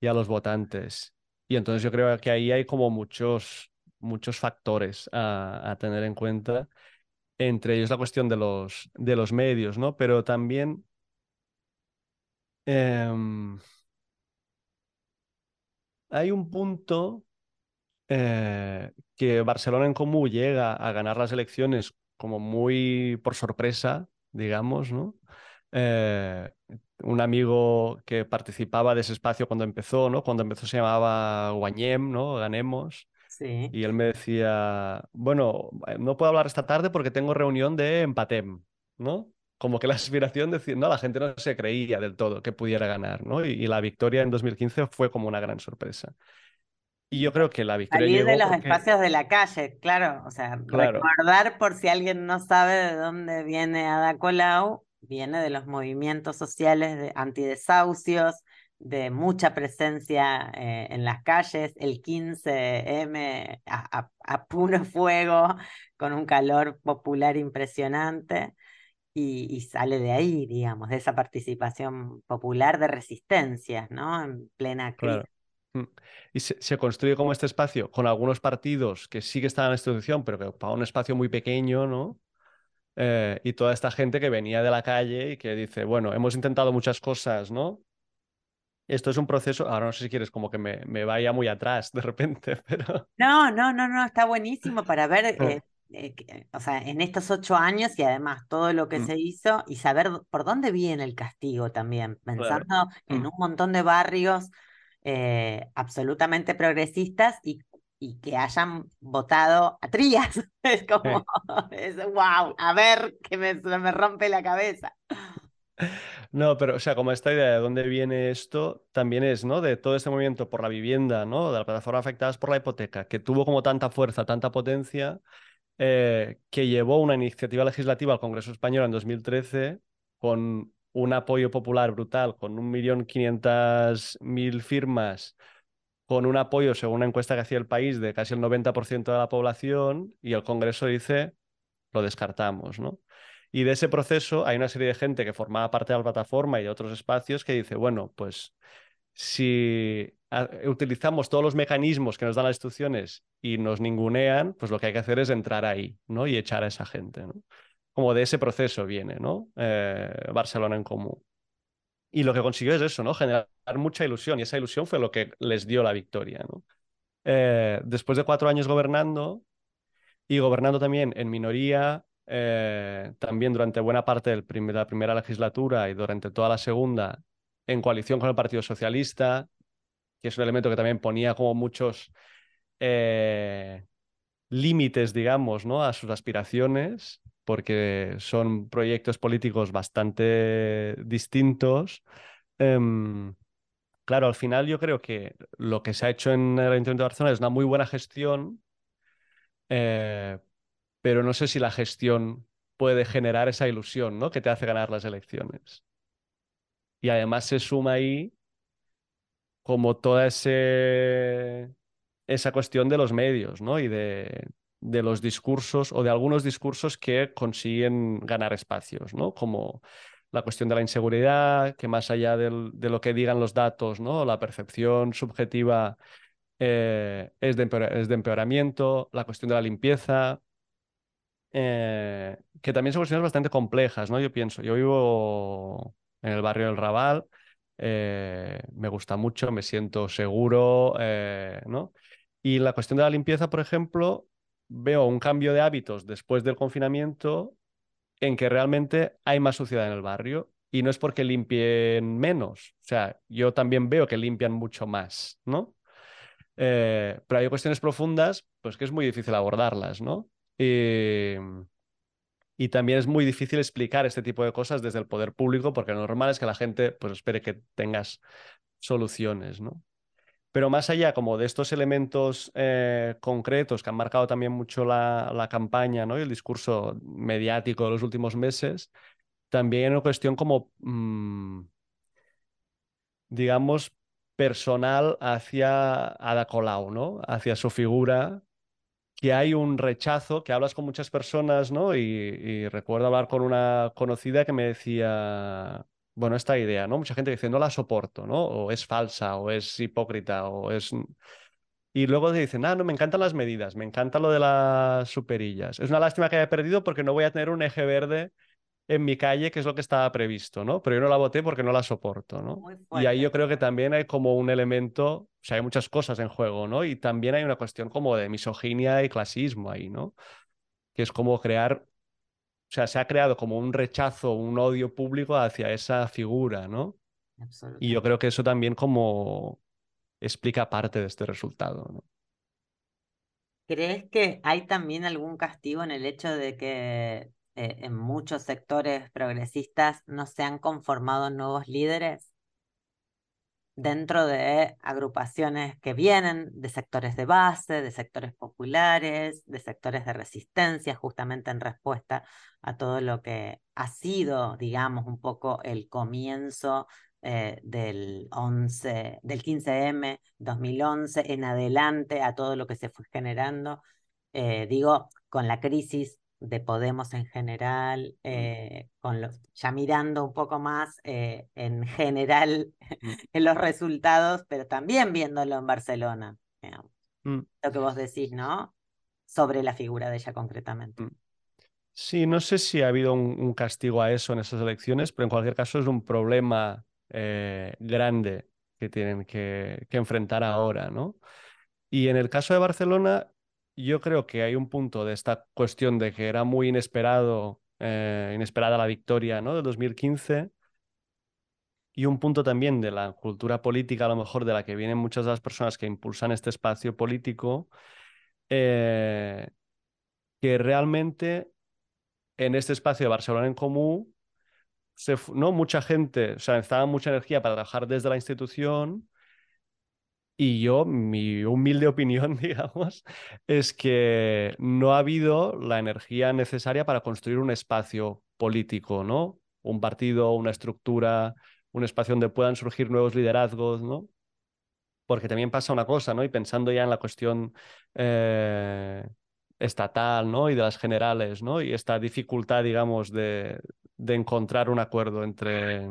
los votantes. Y entonces yo creo que ahí hay como muchos, muchos factores a, a tener en cuenta, entre ellos la cuestión de los, de los medios, ¿no? Pero también em, hay un punto eh, que Barcelona en Comú llega a ganar las elecciones como muy por sorpresa, digamos, ¿no? Eh, un amigo que participaba de ese espacio cuando empezó, ¿no? Cuando empezó se llamaba Guanyem, ¿no? Ganemos. Sí. Y él me decía, bueno, eh, no puedo hablar esta tarde porque tengo reunión de Empatem, ¿no? Como que la [LAUGHS] aspiración de decir, no, la gente no se creía del todo que pudiera ganar, ¿no? Y, y la victoria en 2015 fue como una gran sorpresa. Y yo creo que la victoria Salir de los porque- espacios de la calle, claro. O sea, Claro. recordar por si alguien no sabe de dónde viene Ada Colau, viene de los movimientos sociales de antidesahucios, de mucha presencia eh, en las calles, el 15M a, a- a puro fuego, con un calor popular impresionante, y, y sale de ahí, digamos, de esa participación popular de resistencias, ¿no? En plena crisis. Claro. Y se, se construye como este espacio con algunos partidos que sí que estaban en la institución, pero que ocupaban un espacio muy pequeño, ¿no? Eh, y toda esta gente que venía de la calle y que dice, bueno, hemos intentado muchas cosas, ¿no? Esto es un proceso, ahora no sé si quieres como que me, me vaya muy atrás de repente, [LAUGHS] pero... No, no, no, no, está buenísimo para ver, Mm. eh, eh, que- o sea, en estos ocho años y además todo lo que Mm. se hizo y saber por dónde viene el castigo también, pensando en Mm. un montón de barrios eh, absolutamente progresistas y, y que hayan votado a Trías. [LAUGHS] Es como, [LAUGHS] es, wow, a ver, que me, me rompe la cabeza. No, pero o sea, como esta idea de dónde viene esto, también es, ¿no? De todo este movimiento por la vivienda, ¿no? De las plataformas afectadas por la hipoteca, que tuvo como tanta fuerza, tanta potencia, eh, que llevó una iniciativa legislativa al Congreso Español en 2013 con un apoyo popular brutal, con 1.500.000 firmas, con un apoyo, según una encuesta que hacía el país, de casi el 90% de la población, y el Congreso dice, lo descartamos, ¿no? Y de ese proceso hay una serie de gente que formaba parte de la plataforma y de otros espacios que dice, bueno, pues si utilizamos todos los mecanismos que nos dan las instituciones y nos ningunean, pues lo que hay que hacer es entrar ahí, ¿no? Y echar a esa gente. Como de ese proceso viene, ¿no? Eh, Barcelona en común. Y lo que consiguió es eso, ¿no? Generar mucha ilusión y esa ilusión fue lo que les dio la victoria, ¿no? Eh, después de cuatro años gobernando y gobernando también en minoría, eh, también durante buena parte de la primera legislatura y durante toda la segunda, en coalición con el Partido Socialista, que es un elemento que también ponía como muchos límites, digamos, ¿no? a sus aspiraciones, porque son proyectos políticos bastante distintos. Em, claro, al final yo creo que lo que se ha hecho en el Ayuntamiento de Barcelona es una muy buena gestión, eh, pero no sé si la gestión puede generar esa ilusión, ¿no? que te hace ganar las elecciones. Y además se suma ahí como toda ese, esa cuestión de los medios, ¿no? Y de, de los discursos o de algunos discursos que consiguen ganar espacios, ¿no? Como la cuestión de la inseguridad, que más allá de lo que digan los datos, ¿no? La percepción subjetiva eh, es de empeoramiento, la cuestión de la limpieza, eh, que también son cuestiones bastante complejas, ¿no? Yo pienso, yo vivo en el barrio del Raval, eh, me gusta mucho, me siento seguro, ¿no? Y la cuestión de la limpieza, por ejemplo, veo un cambio de hábitos después del confinamiento en que realmente hay más suciedad en el barrio y no es porque limpien menos, o sea, yo también veo que limpian mucho más, ¿no? Eh, pero hay cuestiones profundas, pues que es muy difícil abordarlas, ¿no? Y, también es muy difícil explicar este tipo de cosas desde el poder público, porque lo normal es que la gente pues espere que tengas soluciones, ¿no? Pero más allá como de estos elementos eh, concretos que han marcado también mucho la, la campaña, ¿no? y el discurso mediático de los últimos meses, también hay una cuestión como, mm, digamos, personal hacia Ada Colau, ¿no? Hacia su figura, que hay un rechazo, que hablas con muchas personas, ¿no? Y, y recuerdo hablar con una conocida que me decía, bueno, esta idea, ¿no? Mucha gente dice, no la soporto, ¿no? O es falsa, o es hipócrita, o es... Y luego te dicen, ah, no, me encantan las medidas, me encanta lo de las superillas. Es una lástima que haya perdido porque no voy a tener un eje verde en mi calle, que es lo que estaba previsto, ¿no? Pero yo no la voté porque no la soporto, ¿no? Y ahí yo creo que también hay como un elemento, o sea, hay muchas cosas en juego, ¿no? Y también hay una cuestión como de misoginia y clasismo ahí, ¿no? Que es como crear, o sea, se ha creado como un rechazo, un odio público hacia esa figura, ¿no? Y yo creo que eso también como explica parte de este resultado, ¿no? ¿Crees que hay también algún castigo en el hecho de que eh, en muchos sectores progresistas no se han conformado nuevos líderes? Dentro de agrupaciones que vienen de sectores de base, de sectores populares, de sectores de resistencia, justamente en respuesta a todo lo que ha sido, digamos, un poco el comienzo eh, del 11, del 15M 2011 en adelante a todo lo que se fue generando, eh, digo, con la crisis de Podemos en general, eh, con los, ya mirando un poco más eh, en general [LAUGHS] Mm. en los resultados, pero también viéndolo en Barcelona, digamos. Mm. lo que vos decís, ¿no? Sobre la figura de ella concretamente. Mm. Sí, no sé si ha habido un, un castigo a eso en esas elecciones, pero en cualquier caso es un problema eh, grande que tienen que, que enfrentar ahora, ¿no? Y en el caso de Barcelona, yo creo que hay un punto de esta cuestión de que era muy inesperado, eh, inesperada la victoria, ¿no? del 2015 y un punto también de la cultura política, a lo mejor de la que vienen muchas de las personas que impulsan este espacio político, eh, que realmente en este espacio de Barcelona en Común, ¿no? mucha gente, o sea, necesitaba mucha energía para trabajar desde la institución. Y yo, mi humilde [LAUGHS] opinión, digamos, es que no ha habido la energía necesaria para construir un espacio político, ¿no? Un partido, una estructura, un espacio donde puedan surgir nuevos liderazgos, ¿no? Porque también pasa una cosa, ¿no? Y pensando ya en la cuestión eh, estatal, ¿no? Y de las generales, ¿no? Y esta dificultad, digamos, de, de encontrar un acuerdo entre,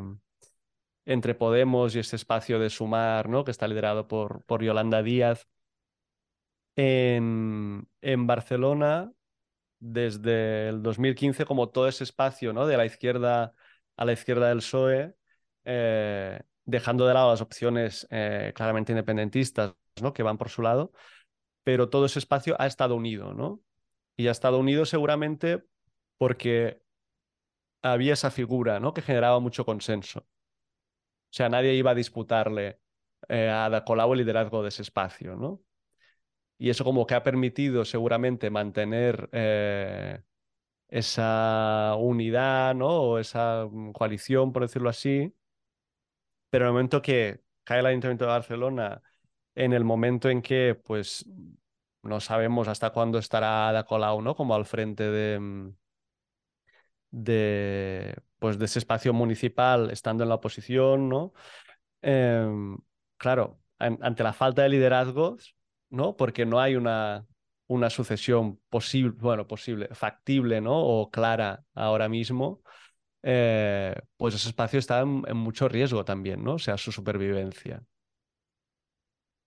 entre Podemos y este espacio de Sumar, ¿no? Que está liderado por, por Yolanda Díaz. En, en Barcelona, desde el 2015, como todo ese espacio, ¿no? De la izquierda a la izquierda del PSOE, eh, dejando de lado las opciones eh, claramente independentistas, ¿no? Que van por su lado, pero todo ese espacio ha estado unido, ¿no? Y ha estado unido seguramente porque había esa figura, ¿no? Que generaba mucho consenso. O sea, nadie iba a disputarle eh, a Ada Colau el liderazgo de ese espacio, ¿no? Y eso como que ha permitido seguramente mantener eh, esa unidad, ¿no? O esa mm, coalición, por decirlo así. Pero en el momento que cae el Ayuntamiento de Barcelona, en el momento en que, pues, no sabemos hasta cuándo estará Ada Colau, ¿no? Como al frente de, mm, de, pues, de ese espacio municipal, estando en la oposición, ¿no? Em, claro, an- ante la falta de liderazgos, ¿no? Porque no hay una, una sucesión posible, bueno, posible, factible, ¿no? O clara ahora mismo, eh, pues ese espacio está en, en mucho riesgo también, ¿no? O sea, su supervivencia.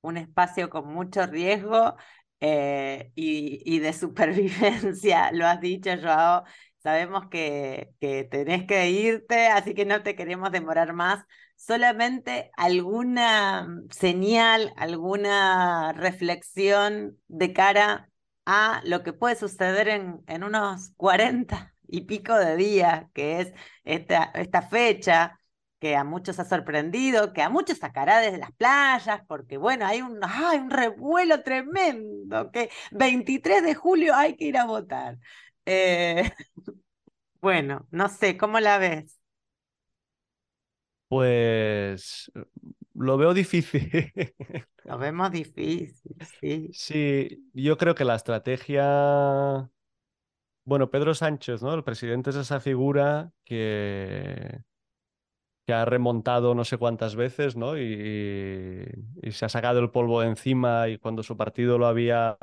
Un espacio con mucho riesgo eh, y, y de supervivencia, [LAUGHS] lo has dicho, Joao. Sabemos que, que tenés que irte, así que no te queremos demorar más. Solamente alguna señal, alguna reflexión de cara a lo que puede suceder en, en unos 40 y pico de días, que es esta, esta fecha que a muchos ha sorprendido, que a muchos sacará desde las playas, porque bueno, hay un, ¡ay, un revuelo tremendo, que 23 de julio hay que ir a votar. Eh, [LAUGHS] bueno, no sé, ¿cómo la ves? Pues lo veo difícil. [LAUGHS] Lo vemos difícil, sí. Sí, yo creo que la estrategia, bueno, Pedro Sánchez, ¿no? El presidente es esa figura que, que ha remontado no sé cuántas veces, ¿no? Y, y se ha sacado el polvo de encima y cuando su partido lo había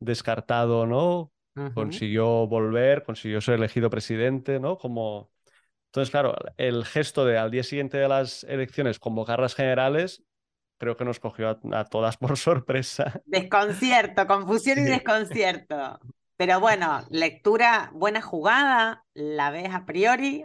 descartado, ¿no? Consiguió volver, consiguió ser elegido presidente, ¿no? Como... Entonces, claro, el gesto de al día siguiente de las elecciones convocar las generales, creo que nos cogió a, a todas [LAUGHS] por sorpresa. Desconcierto, confusión y Sí. desconcierto. Pero bueno, lectura, buena jugada, ¿la ves a priori?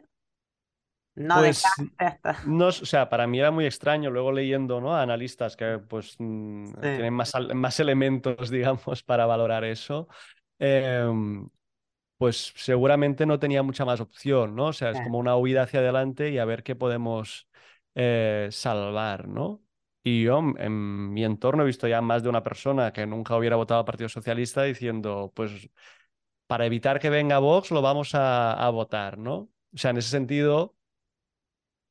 No Pues dejaste hasta... no, o sea, para mí era muy extraño, luego leyendo, ¿no? a analistas que pues mm, Sí. tienen más, más elementos, [LAUGHS] digamos, para valorar eso, em, pues seguramente no tenía mucha más opción, ¿no? O sea, es como una huida hacia adelante y a ver qué podemos eh, salvar, ¿no? Y yo en- en mi entorno he visto ya más de una persona que nunca hubiera votado al Partido Socialista diciendo, pues para evitar que venga Vox lo vamos a, a votar, ¿no? O sea, en ese sentido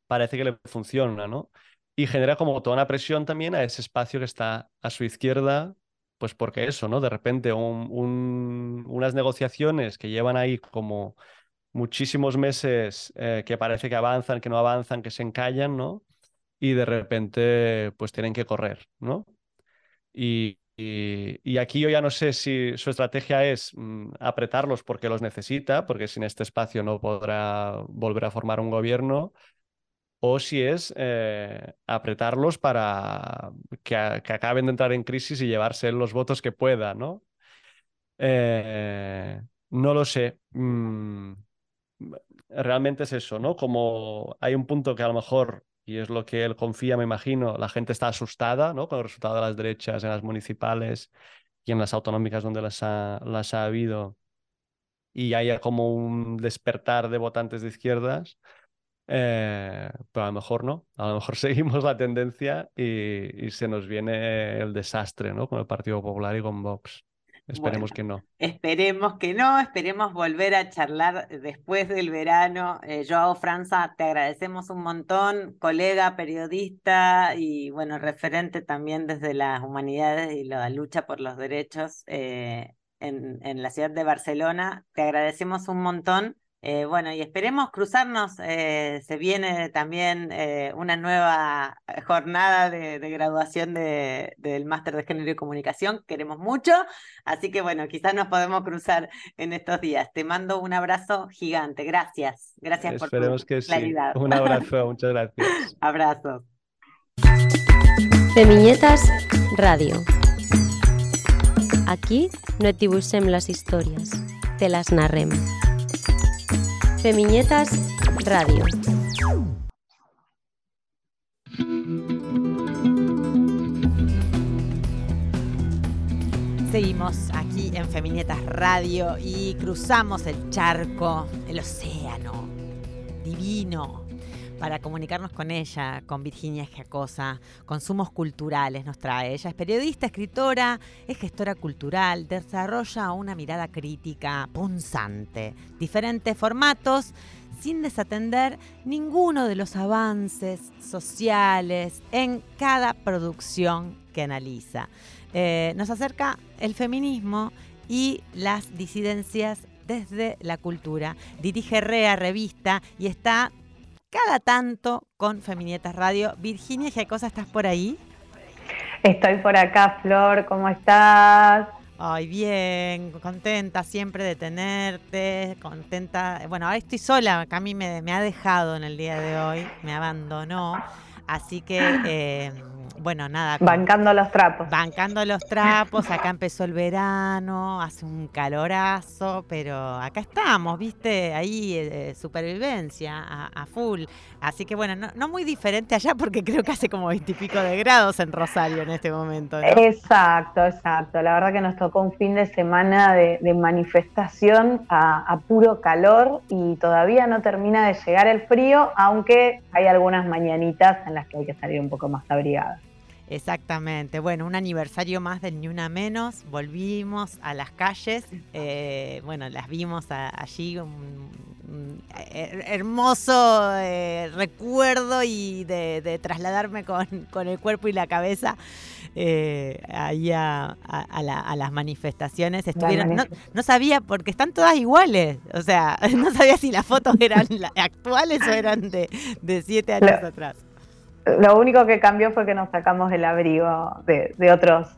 parece que le funciona, ¿no? y genera como toda una presión también a ese espacio que está a su izquierda, pues porque eso, ¿no? De repente un- un- unas negociaciones que llevan ahí como muchísimos meses eh, que parece que avanzan, que no avanzan, que se encallan, ¿no? Y de repente pues tienen que correr, ¿no? Y, y- y aquí yo ya no sé si su estrategia es mm, apretarlos porque los necesita, porque sin este espacio no podrá volver a formar un gobierno, o si es eh, apretarlos para que, acaben de entrar en crisis y llevarse los votos que pueda, ¿no? Eh, no lo sé. Mm, realmente es eso, ¿no? Como hay un punto que a lo mejor, y es lo que él confía, me imagino, la gente está asustada, ¿no? Con el resultado de las derechas en las municipales y en las autonómicas donde las ha, las ha habido, y haya como un despertar de votantes de izquierdas. Eh, pero a lo mejor no, a lo mejor [LAUGHS] seguimos la tendencia y, y se nos viene el desastre, ¿no? Con el Partido Popular y con Vox. Esperemos Bueno. que no. Esperemos que no, esperemos volver a charlar después del verano. Eh, Joao Franza, te agradecemos un montón, colega, periodista y bueno, referente también desde las humanidades y la lucha por los derechos eh, en, en la ciudad de Barcelona. Te agradecemos un montón. Eh, bueno, y esperemos cruzarnos. eh, se viene también eh, una nueva jornada de, de graduación de- del Máster de Género y Comunicación. Queremos mucho. Así que bueno, quizás nos podemos cruzar en estos días. Te mando un abrazo gigante. Gracias. Gracias por Esperemos tu que sí. claridad. Un abrazo, muchas gracias. [LAUGHS] Abrazos. Femiñetas Radio. Aquí no et dibuixem les històries, te les narrem. Femiñetas Radio. Seguimos aquí en Feminietas Radio y cruzamos el charco, el océano divino para comunicarnos con ella, con Virginia Giacosa, consumos culturales nos trae. Ella es periodista, escritora, es gestora cultural, desarrolla una mirada crítica punzante, diferentes formatos, sin desatender ninguno de los avances sociales en cada producción que analiza. Eh, nos acerca el feminismo y las disidencias desde la cultura. Dirige REA Revista y está cada tanto con Feminietas Radio. Virginia Giacosa, ¿estás por ahí? Estoy por acá, Flor, ¿cómo estás? Ay, bien, contenta siempre de tenerte, contenta. Bueno, ahora estoy sola, Cami me, me ha dejado en el día de hoy, me abandonó. Así que, [GASPS] eh, bueno, nada. Bancando los trapos. Bancando los trapos, acá empezó el verano, hace un calorazo, pero acá estamos, viste, ahí eh, supervivencia a, a full. Así que bueno, no, no muy diferente allá porque creo que hace como veintipico de grados en Rosario en este momento. ¿no? Exacto, exacto. La verdad que nos tocó un fin de semana de, de manifestación a, a puro calor y todavía no termina de llegar el frío, aunque hay algunas mañanitas en las que hay que salir un poco más abrigada. Exactamente. Bueno, un aniversario más del Ni Una Menos. Volvimos a las calles. eh, bueno, las vimos a- allí. Un, un her- hermoso eh, recuerdo y de, de trasladarme con, con el cuerpo y la cabeza eh, ahí a, la- a las manifestaciones. Estuvieron, no, no sabía porque están todas iguales. O sea, [LAUGHS] no sabía si las fotos eran actuales o eran de, de siete años atrás. Lo único que cambió fue que nos sacamos el abrigo de, otros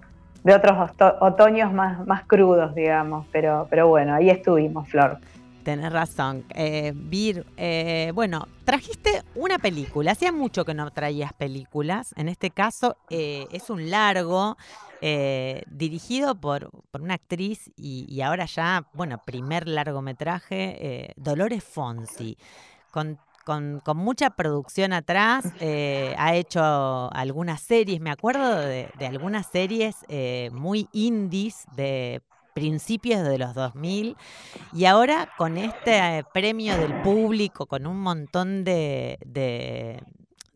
de otros otoños más, más crudos, digamos, pero, pero bueno, ahí estuvimos, Flor. Tenés razón. Eh, Vir, eh, bueno, trajiste una película. Hacía mucho que no traías películas. En este caso eh, es un largo eh, dirigido por, por una actriz y, ahora ya, bueno, primer largometraje, Dolores Fonsi. Con, con- con mucha producción atrás, eh, ha hecho algunas series, me acuerdo de, de algunas series eh, muy indies de principios de los 2000 y ahora con este eh, premio del público, con un montón de, de,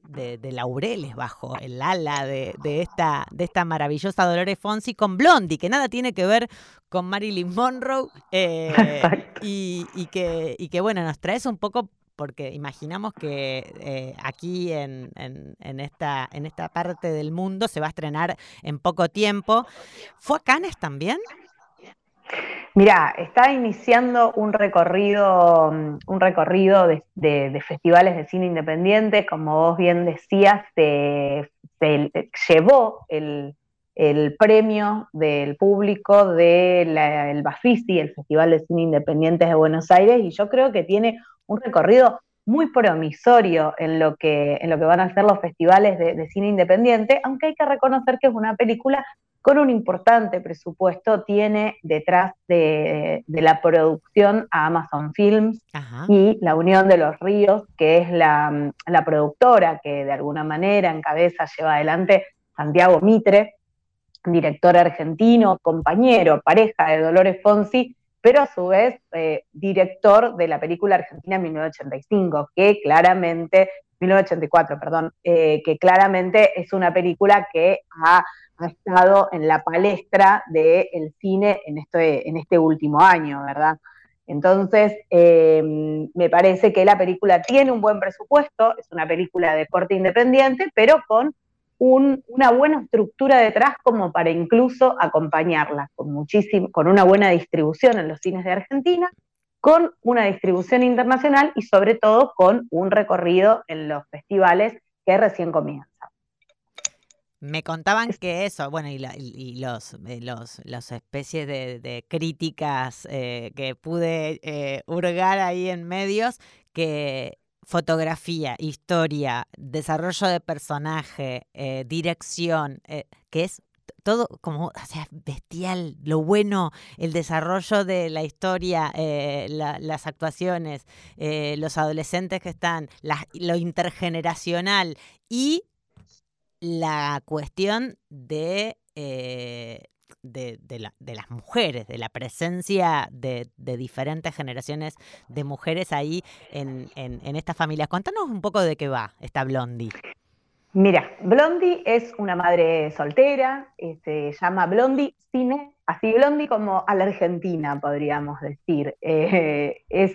de- de laureles bajo el ala de, de esta, de esta maravillosa Dolores Fonsi, con Blondie, que nada tiene que ver con Marilyn Monroe, eh, [LAUGHS] y que, y que, bueno, nos traes un poco porque imaginamos que eh, aquí en, en- esta, en esta parte del mundo se va a estrenar en poco tiempo. ¿Fue a Cannes también? Mira, está iniciando un recorrido, mm, un recorrido de, festivales de cine independiente, como vos bien decías, se, se llevó el, el premio del público del Bafisi, el Festival de Cine Independientes de Buenos Aires, y yo creo que tiene un recorrido muy promisorio en lo que, en lo que van a ser los festivales de, de cine independiente, aunque hay que reconocer que es una película con un importante presupuesto, tiene detrás de, de la producción a Amazon Films Ajá. y la Unión de los Ríos, que es la, la productora que de alguna manera encabeza, lleva adelante Santiago Mitre, director argentino, compañero, pareja de Dolores Fonsi, pero a su vez eh, director de la película Argentina 1985, que claramente, 1984, perdón, eh, que claramente es una película que ha, estado en la palestra del cine en este, este último año, ¿verdad? Entonces, eh, me parece que la película tiene un buen presupuesto, es una película de corte independiente, pero con un, una buena estructura detrás como para incluso acompañarla, con, muchísimo, con una buena distribución en los cines de Argentina, con una distribución internacional y sobre todo con un recorrido en los festivales que recién comienza. Me contaban que eso, bueno, y, la- y- y los, eh, los, las especies de, de críticas eh, que pude eh, hurgar ahí en medios, que fotografía, historia, desarrollo de personaje, eh, dirección, eh, que es todo como, sea, bestial, lo bueno, el desarrollo de la historia, eh, la- las actuaciones, los adolescentes que están, lo intergeneracional y la cuestión de, de, de la- de las mujeres, de la presencia de, diferentes generaciones de mujeres ahí en, en, en estas familias. Contanos un poco de qué va esta Blondie. Mira, Blondie es una madre soltera, eh, se llama Blondie Cine, así Blondie como a la Argentina, podríamos decir. Eh, es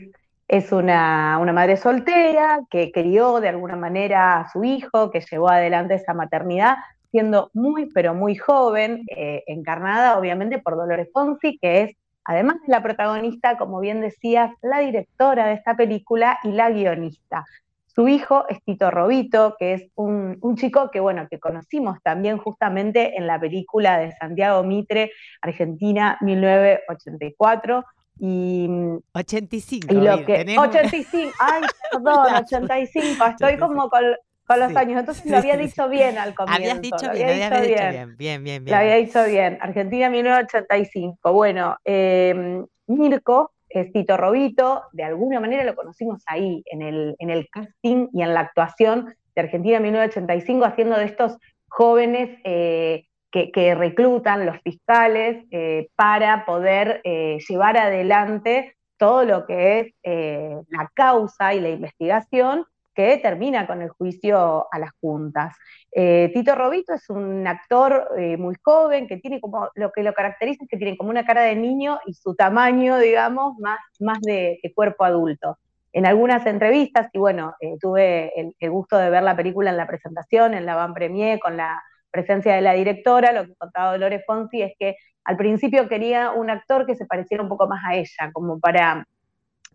es una, una madre soltera que crió de alguna manera a su hijo, que llevó adelante esa maternidad, siendo muy, pero muy joven, eh, encarnada obviamente por Dolores Fonsi, que es, además de la protagonista, como bien decías, la directora de esta película y la guionista. Su hijo es Tito Robito, que es un, un, chico que, bueno, que conocimos también justamente en la película de Santiago Mitre, Argentina 1984. Y, 85. y lo que, 85, ay, [LAUGHS] perdón, 85, estoy como con, con los Sí, años, entonces sí, lo había sí. dicho bien al comienzo. Habías dicho lo bien, había habías dicho dicho bien. bien, bien, bien, Lo había dicho bien. Argentina 1985. Bueno, eh, Mirko es Tito Robito, de alguna manera lo conocimos ahí, en el, en el casting y en la actuación de Argentina 1985, haciendo de estos jóvenes eh, que, que, reclutan los fiscales eh, para poder eh, llevar adelante todo lo que es eh, la causa y la investigación que termina con el juicio a las juntas. Eh, Tito Robito es un actor eh, muy joven que tiene como, lo que lo caracteriza es que tiene como una cara de niño y su tamaño, digamos, más, más de, cuerpo adulto. En algunas entrevistas, y bueno, eh, tuve el, el, gusto de ver la película en la presentación, en la Van Premier, con la presencia de la directora, lo que contaba Dolores Fonsi es que al principio quería un actor que se pareciera un poco más a ella, como para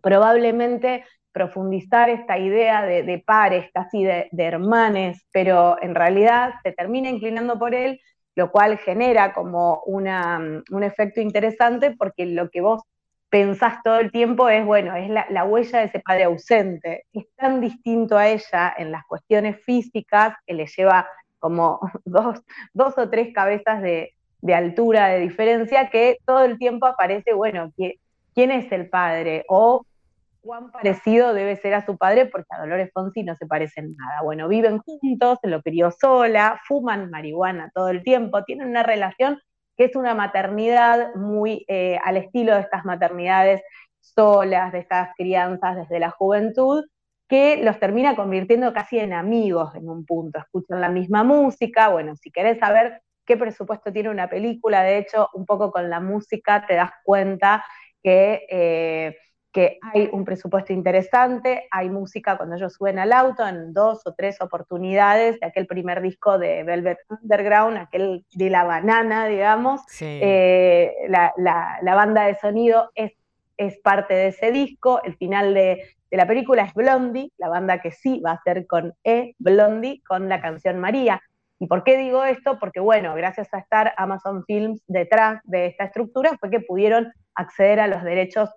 probablemente profundizar esta idea de, pares, casi de, hermanes, pero en realidad se termina inclinando por él, lo cual genera como una, un efecto interesante porque lo que vos pensás todo el tiempo es, bueno, es la, la, huella de ese padre ausente. Es tan distinto a ella en las cuestiones físicas que le lleva como [LAUGHS] dos, dos o tres cabezas de, de, altura de diferencia que todo el tiempo aparece, bueno, ¿quién es el padre? O cuán parecido debe ser a su padre, porque a Dolores Fonsi no se parecen nada. Bueno, viven juntos, se lo crió sola, fuman marihuana todo el tiempo, tienen una relación que es una maternidad muy eh, al estilo de estas maternidades solas, de estas crianzas desde la juventud, que los termina convirtiendo casi en amigos en un punto. Escuchan la misma música, bueno, si querés saber qué presupuesto tiene una película, de hecho, un poco con la música te das cuenta que... Eh, que hay un presupuesto interesante, hay música cuando ellos suben al auto en dos o tres oportunidades de aquel primer disco de Velvet Underground, aquel de la banana, digamos. Sí. Eh, la, la- la banda de sonido es, es parte de ese disco. El final de, de la película es Blondie, la banda que sí va a ser con E, Blondie, con la canción María. ¿Y por qué digo esto? Porque, bueno, gracias a estar Amazon Films detrás de esta estructura, fue que pudieron acceder a los derechos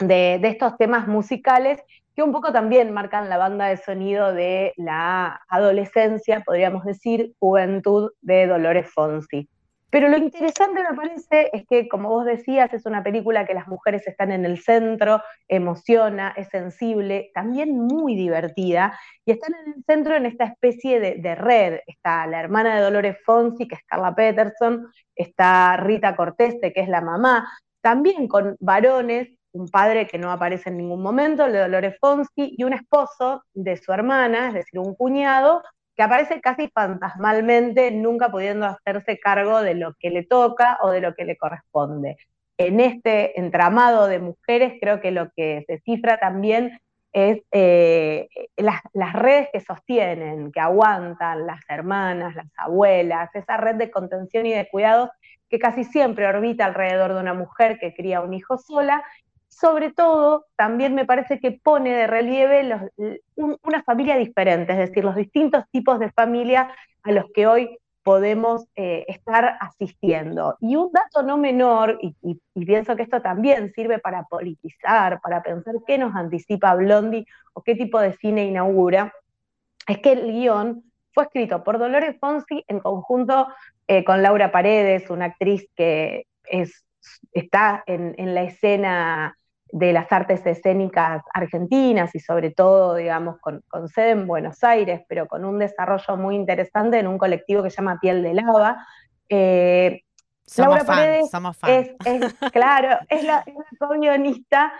de, estos temas musicales que un poco también marcan la banda de sonido de la adolescencia, podríamos decir, juventud de Dolores Fonsi. Pero lo interesante me parece es que, como vos decías, es una película que las mujeres están en el centro, emociona, es sensible, también muy divertida, y están en el centro en esta especie de, de red. Está la hermana de Dolores Fonsi, que es Carla Peterson, está Rita Cortese, que es la mamá, también con varones, un padre que no aparece en ningún momento, el de Dolores Fonsi, y un esposo de su hermana, es decir, un cuñado, que aparece casi fantasmalmente, nunca pudiendo hacerse cargo de lo que le toca o de lo que le corresponde. En este entramado de mujeres creo que lo que se cifra también es eh, las, las redes que sostienen, que aguantan las hermanas, las abuelas, esa red de contención y de cuidados que casi siempre orbita alrededor de una mujer que cría un hijo sola sobre todo, también me parece que pone de relieve una familia diferente, es decir, los distintos tipos de familia a los que hoy podemos eh, estar asistiendo. Y un dato no menor, y, pienso que esto también sirve para politizar, para pensar qué nos anticipa Blondie o qué tipo de cine inaugura, es que el guion fue escrito por Dolores Fonsi en conjunto eh, con Laura Paredes, una actriz que es, está en la escena de las artes escénicas argentinas y sobre todo, digamos, con, con, sede en Buenos Aires, pero con un desarrollo muy interesante en un colectivo que se llama Piel de Lava. Eh, somos Laura fan, Paredes somos fan. es, es, claro, es la, es la co-guionista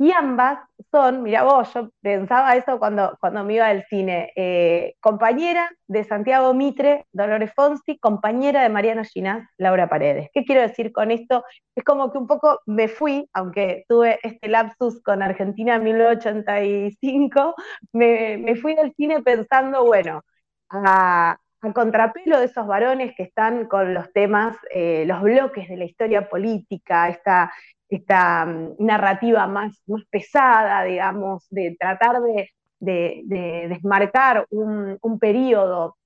y ambas son, mira vos, yo pensaba eso cuando, cuando me iba al cine, eh, compañera de Santiago Mitre, Dolores Fonsi, compañera de Mariano Ginás, Laura Paredes. ¿Qué quiero decir con esto? Es como que un poco me fui, aunque tuve este lapsus con Argentina en 1985, me, me fui del cine pensando, bueno, a, contrapelo de esos varones que están con los temas, eh, los bloques de la historia política, esta, esta um, narrativa más, más, pesada, digamos, de tratar de, de, de desmarcar un, un, periodo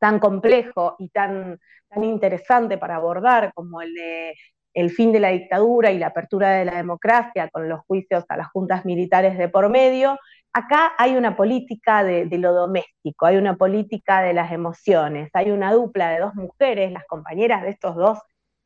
tan complejo y tan, tan interesante para abordar como el de el fin de la dictadura y la apertura de la democracia con los juicios a las juntas militares de por medio, acá hay una política de, de, lo doméstico, hay una política de las emociones, hay una dupla de dos mujeres, las compañeras de estos dos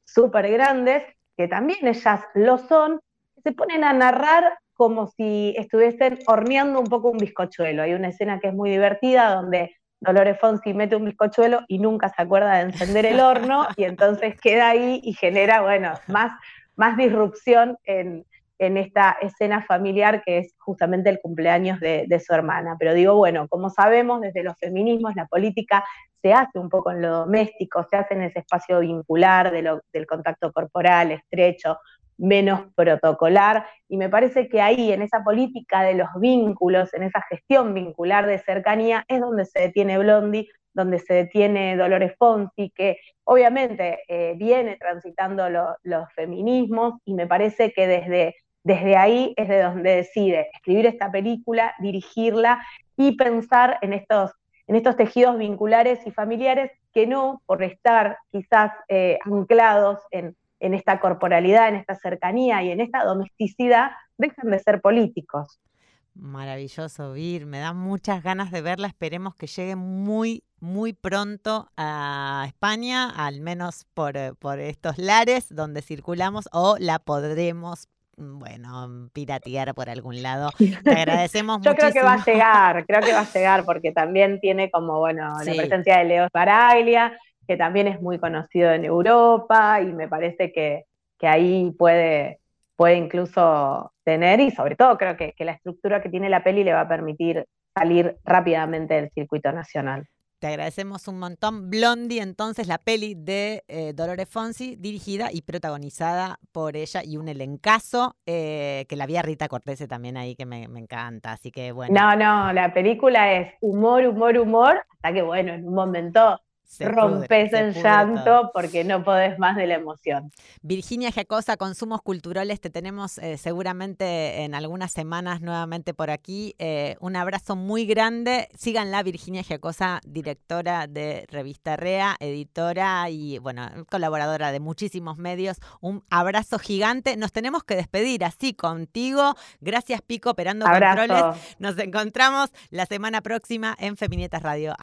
súper grandes, que también ellas lo son, se ponen a narrar como si estuviesen horneando un poco un bizcochuelo. Hay una escena que es muy divertida donde Dolores Fonsi mete un bizcochuelo y nunca se acuerda de encender el horno y entonces queda ahí y genera, bueno, más, más disrupción en, en esta escena familiar que es justamente el cumpleaños de, su hermana. Pero digo, bueno, como sabemos, desde los feminismos la política se hace un poco en lo doméstico, se hace en ese espacio vincular de lo, del contacto corporal estrecho, menos protocolar, y me parece que ahí, en esa política de los vínculos, en esa gestión vincular de cercanía, es donde se detiene Blondie, donde se detiene Dolores Fonsi, que obviamente eh, viene transitando lo, los feminismos, y me parece que desde desde ahí es de donde decide escribir esta película, dirigirla y pensar en estos, en estos tejidos vinculares y familiares que no, por estar quizás eh, anclados en, en esta corporalidad, en esta cercanía y en esta domesticidad, dejan de ser políticos. Maravilloso, Vir. Me da muchas ganas de verla. Esperemos que llegue muy, muy pronto a España, al menos por, por estos lares donde circulamos, o la podremos bueno, piratear por algún lado. Te [LAUGHS] agradecemos Yo muchísimo. creo que va a llegar, creo que va a llegar porque también tiene como, bueno, sí. la presencia de Leo Baraglia, que también es muy conocido en Europa y me parece que, que ahí puede, puede incluso tener y sobre todo creo que, que la estructura que tiene la peli le va a permitir salir rápidamente del circuito nacional. Te agradecemos un montón. Blondie, entonces, la peli de eh, Dolores Fonsi, dirigida y protagonizada por ella y un elencazo eh, que la vi Rita Cortese también ahí, que me encanta. Así que bueno, No, no, la película es humor, humor, humor, hasta que bueno, en un momento se rompes pudre llanto todo. porque no podés más de la emoción. Virginia Giacosa, Consumos Culturales, te tenemos eh, seguramente en algunas semanas nuevamente por aquí. Eh, un abrazo muy grande. Síganla, Virginia Giacosa, directora de Revista Rea, editora y, bueno, colaboradora de muchísimos medios. Un abrazo gigante. Nos tenemos que despedir así contigo. Gracias, Pico, operando controles. Nos encontramos la semana próxima en Feminietas Radio.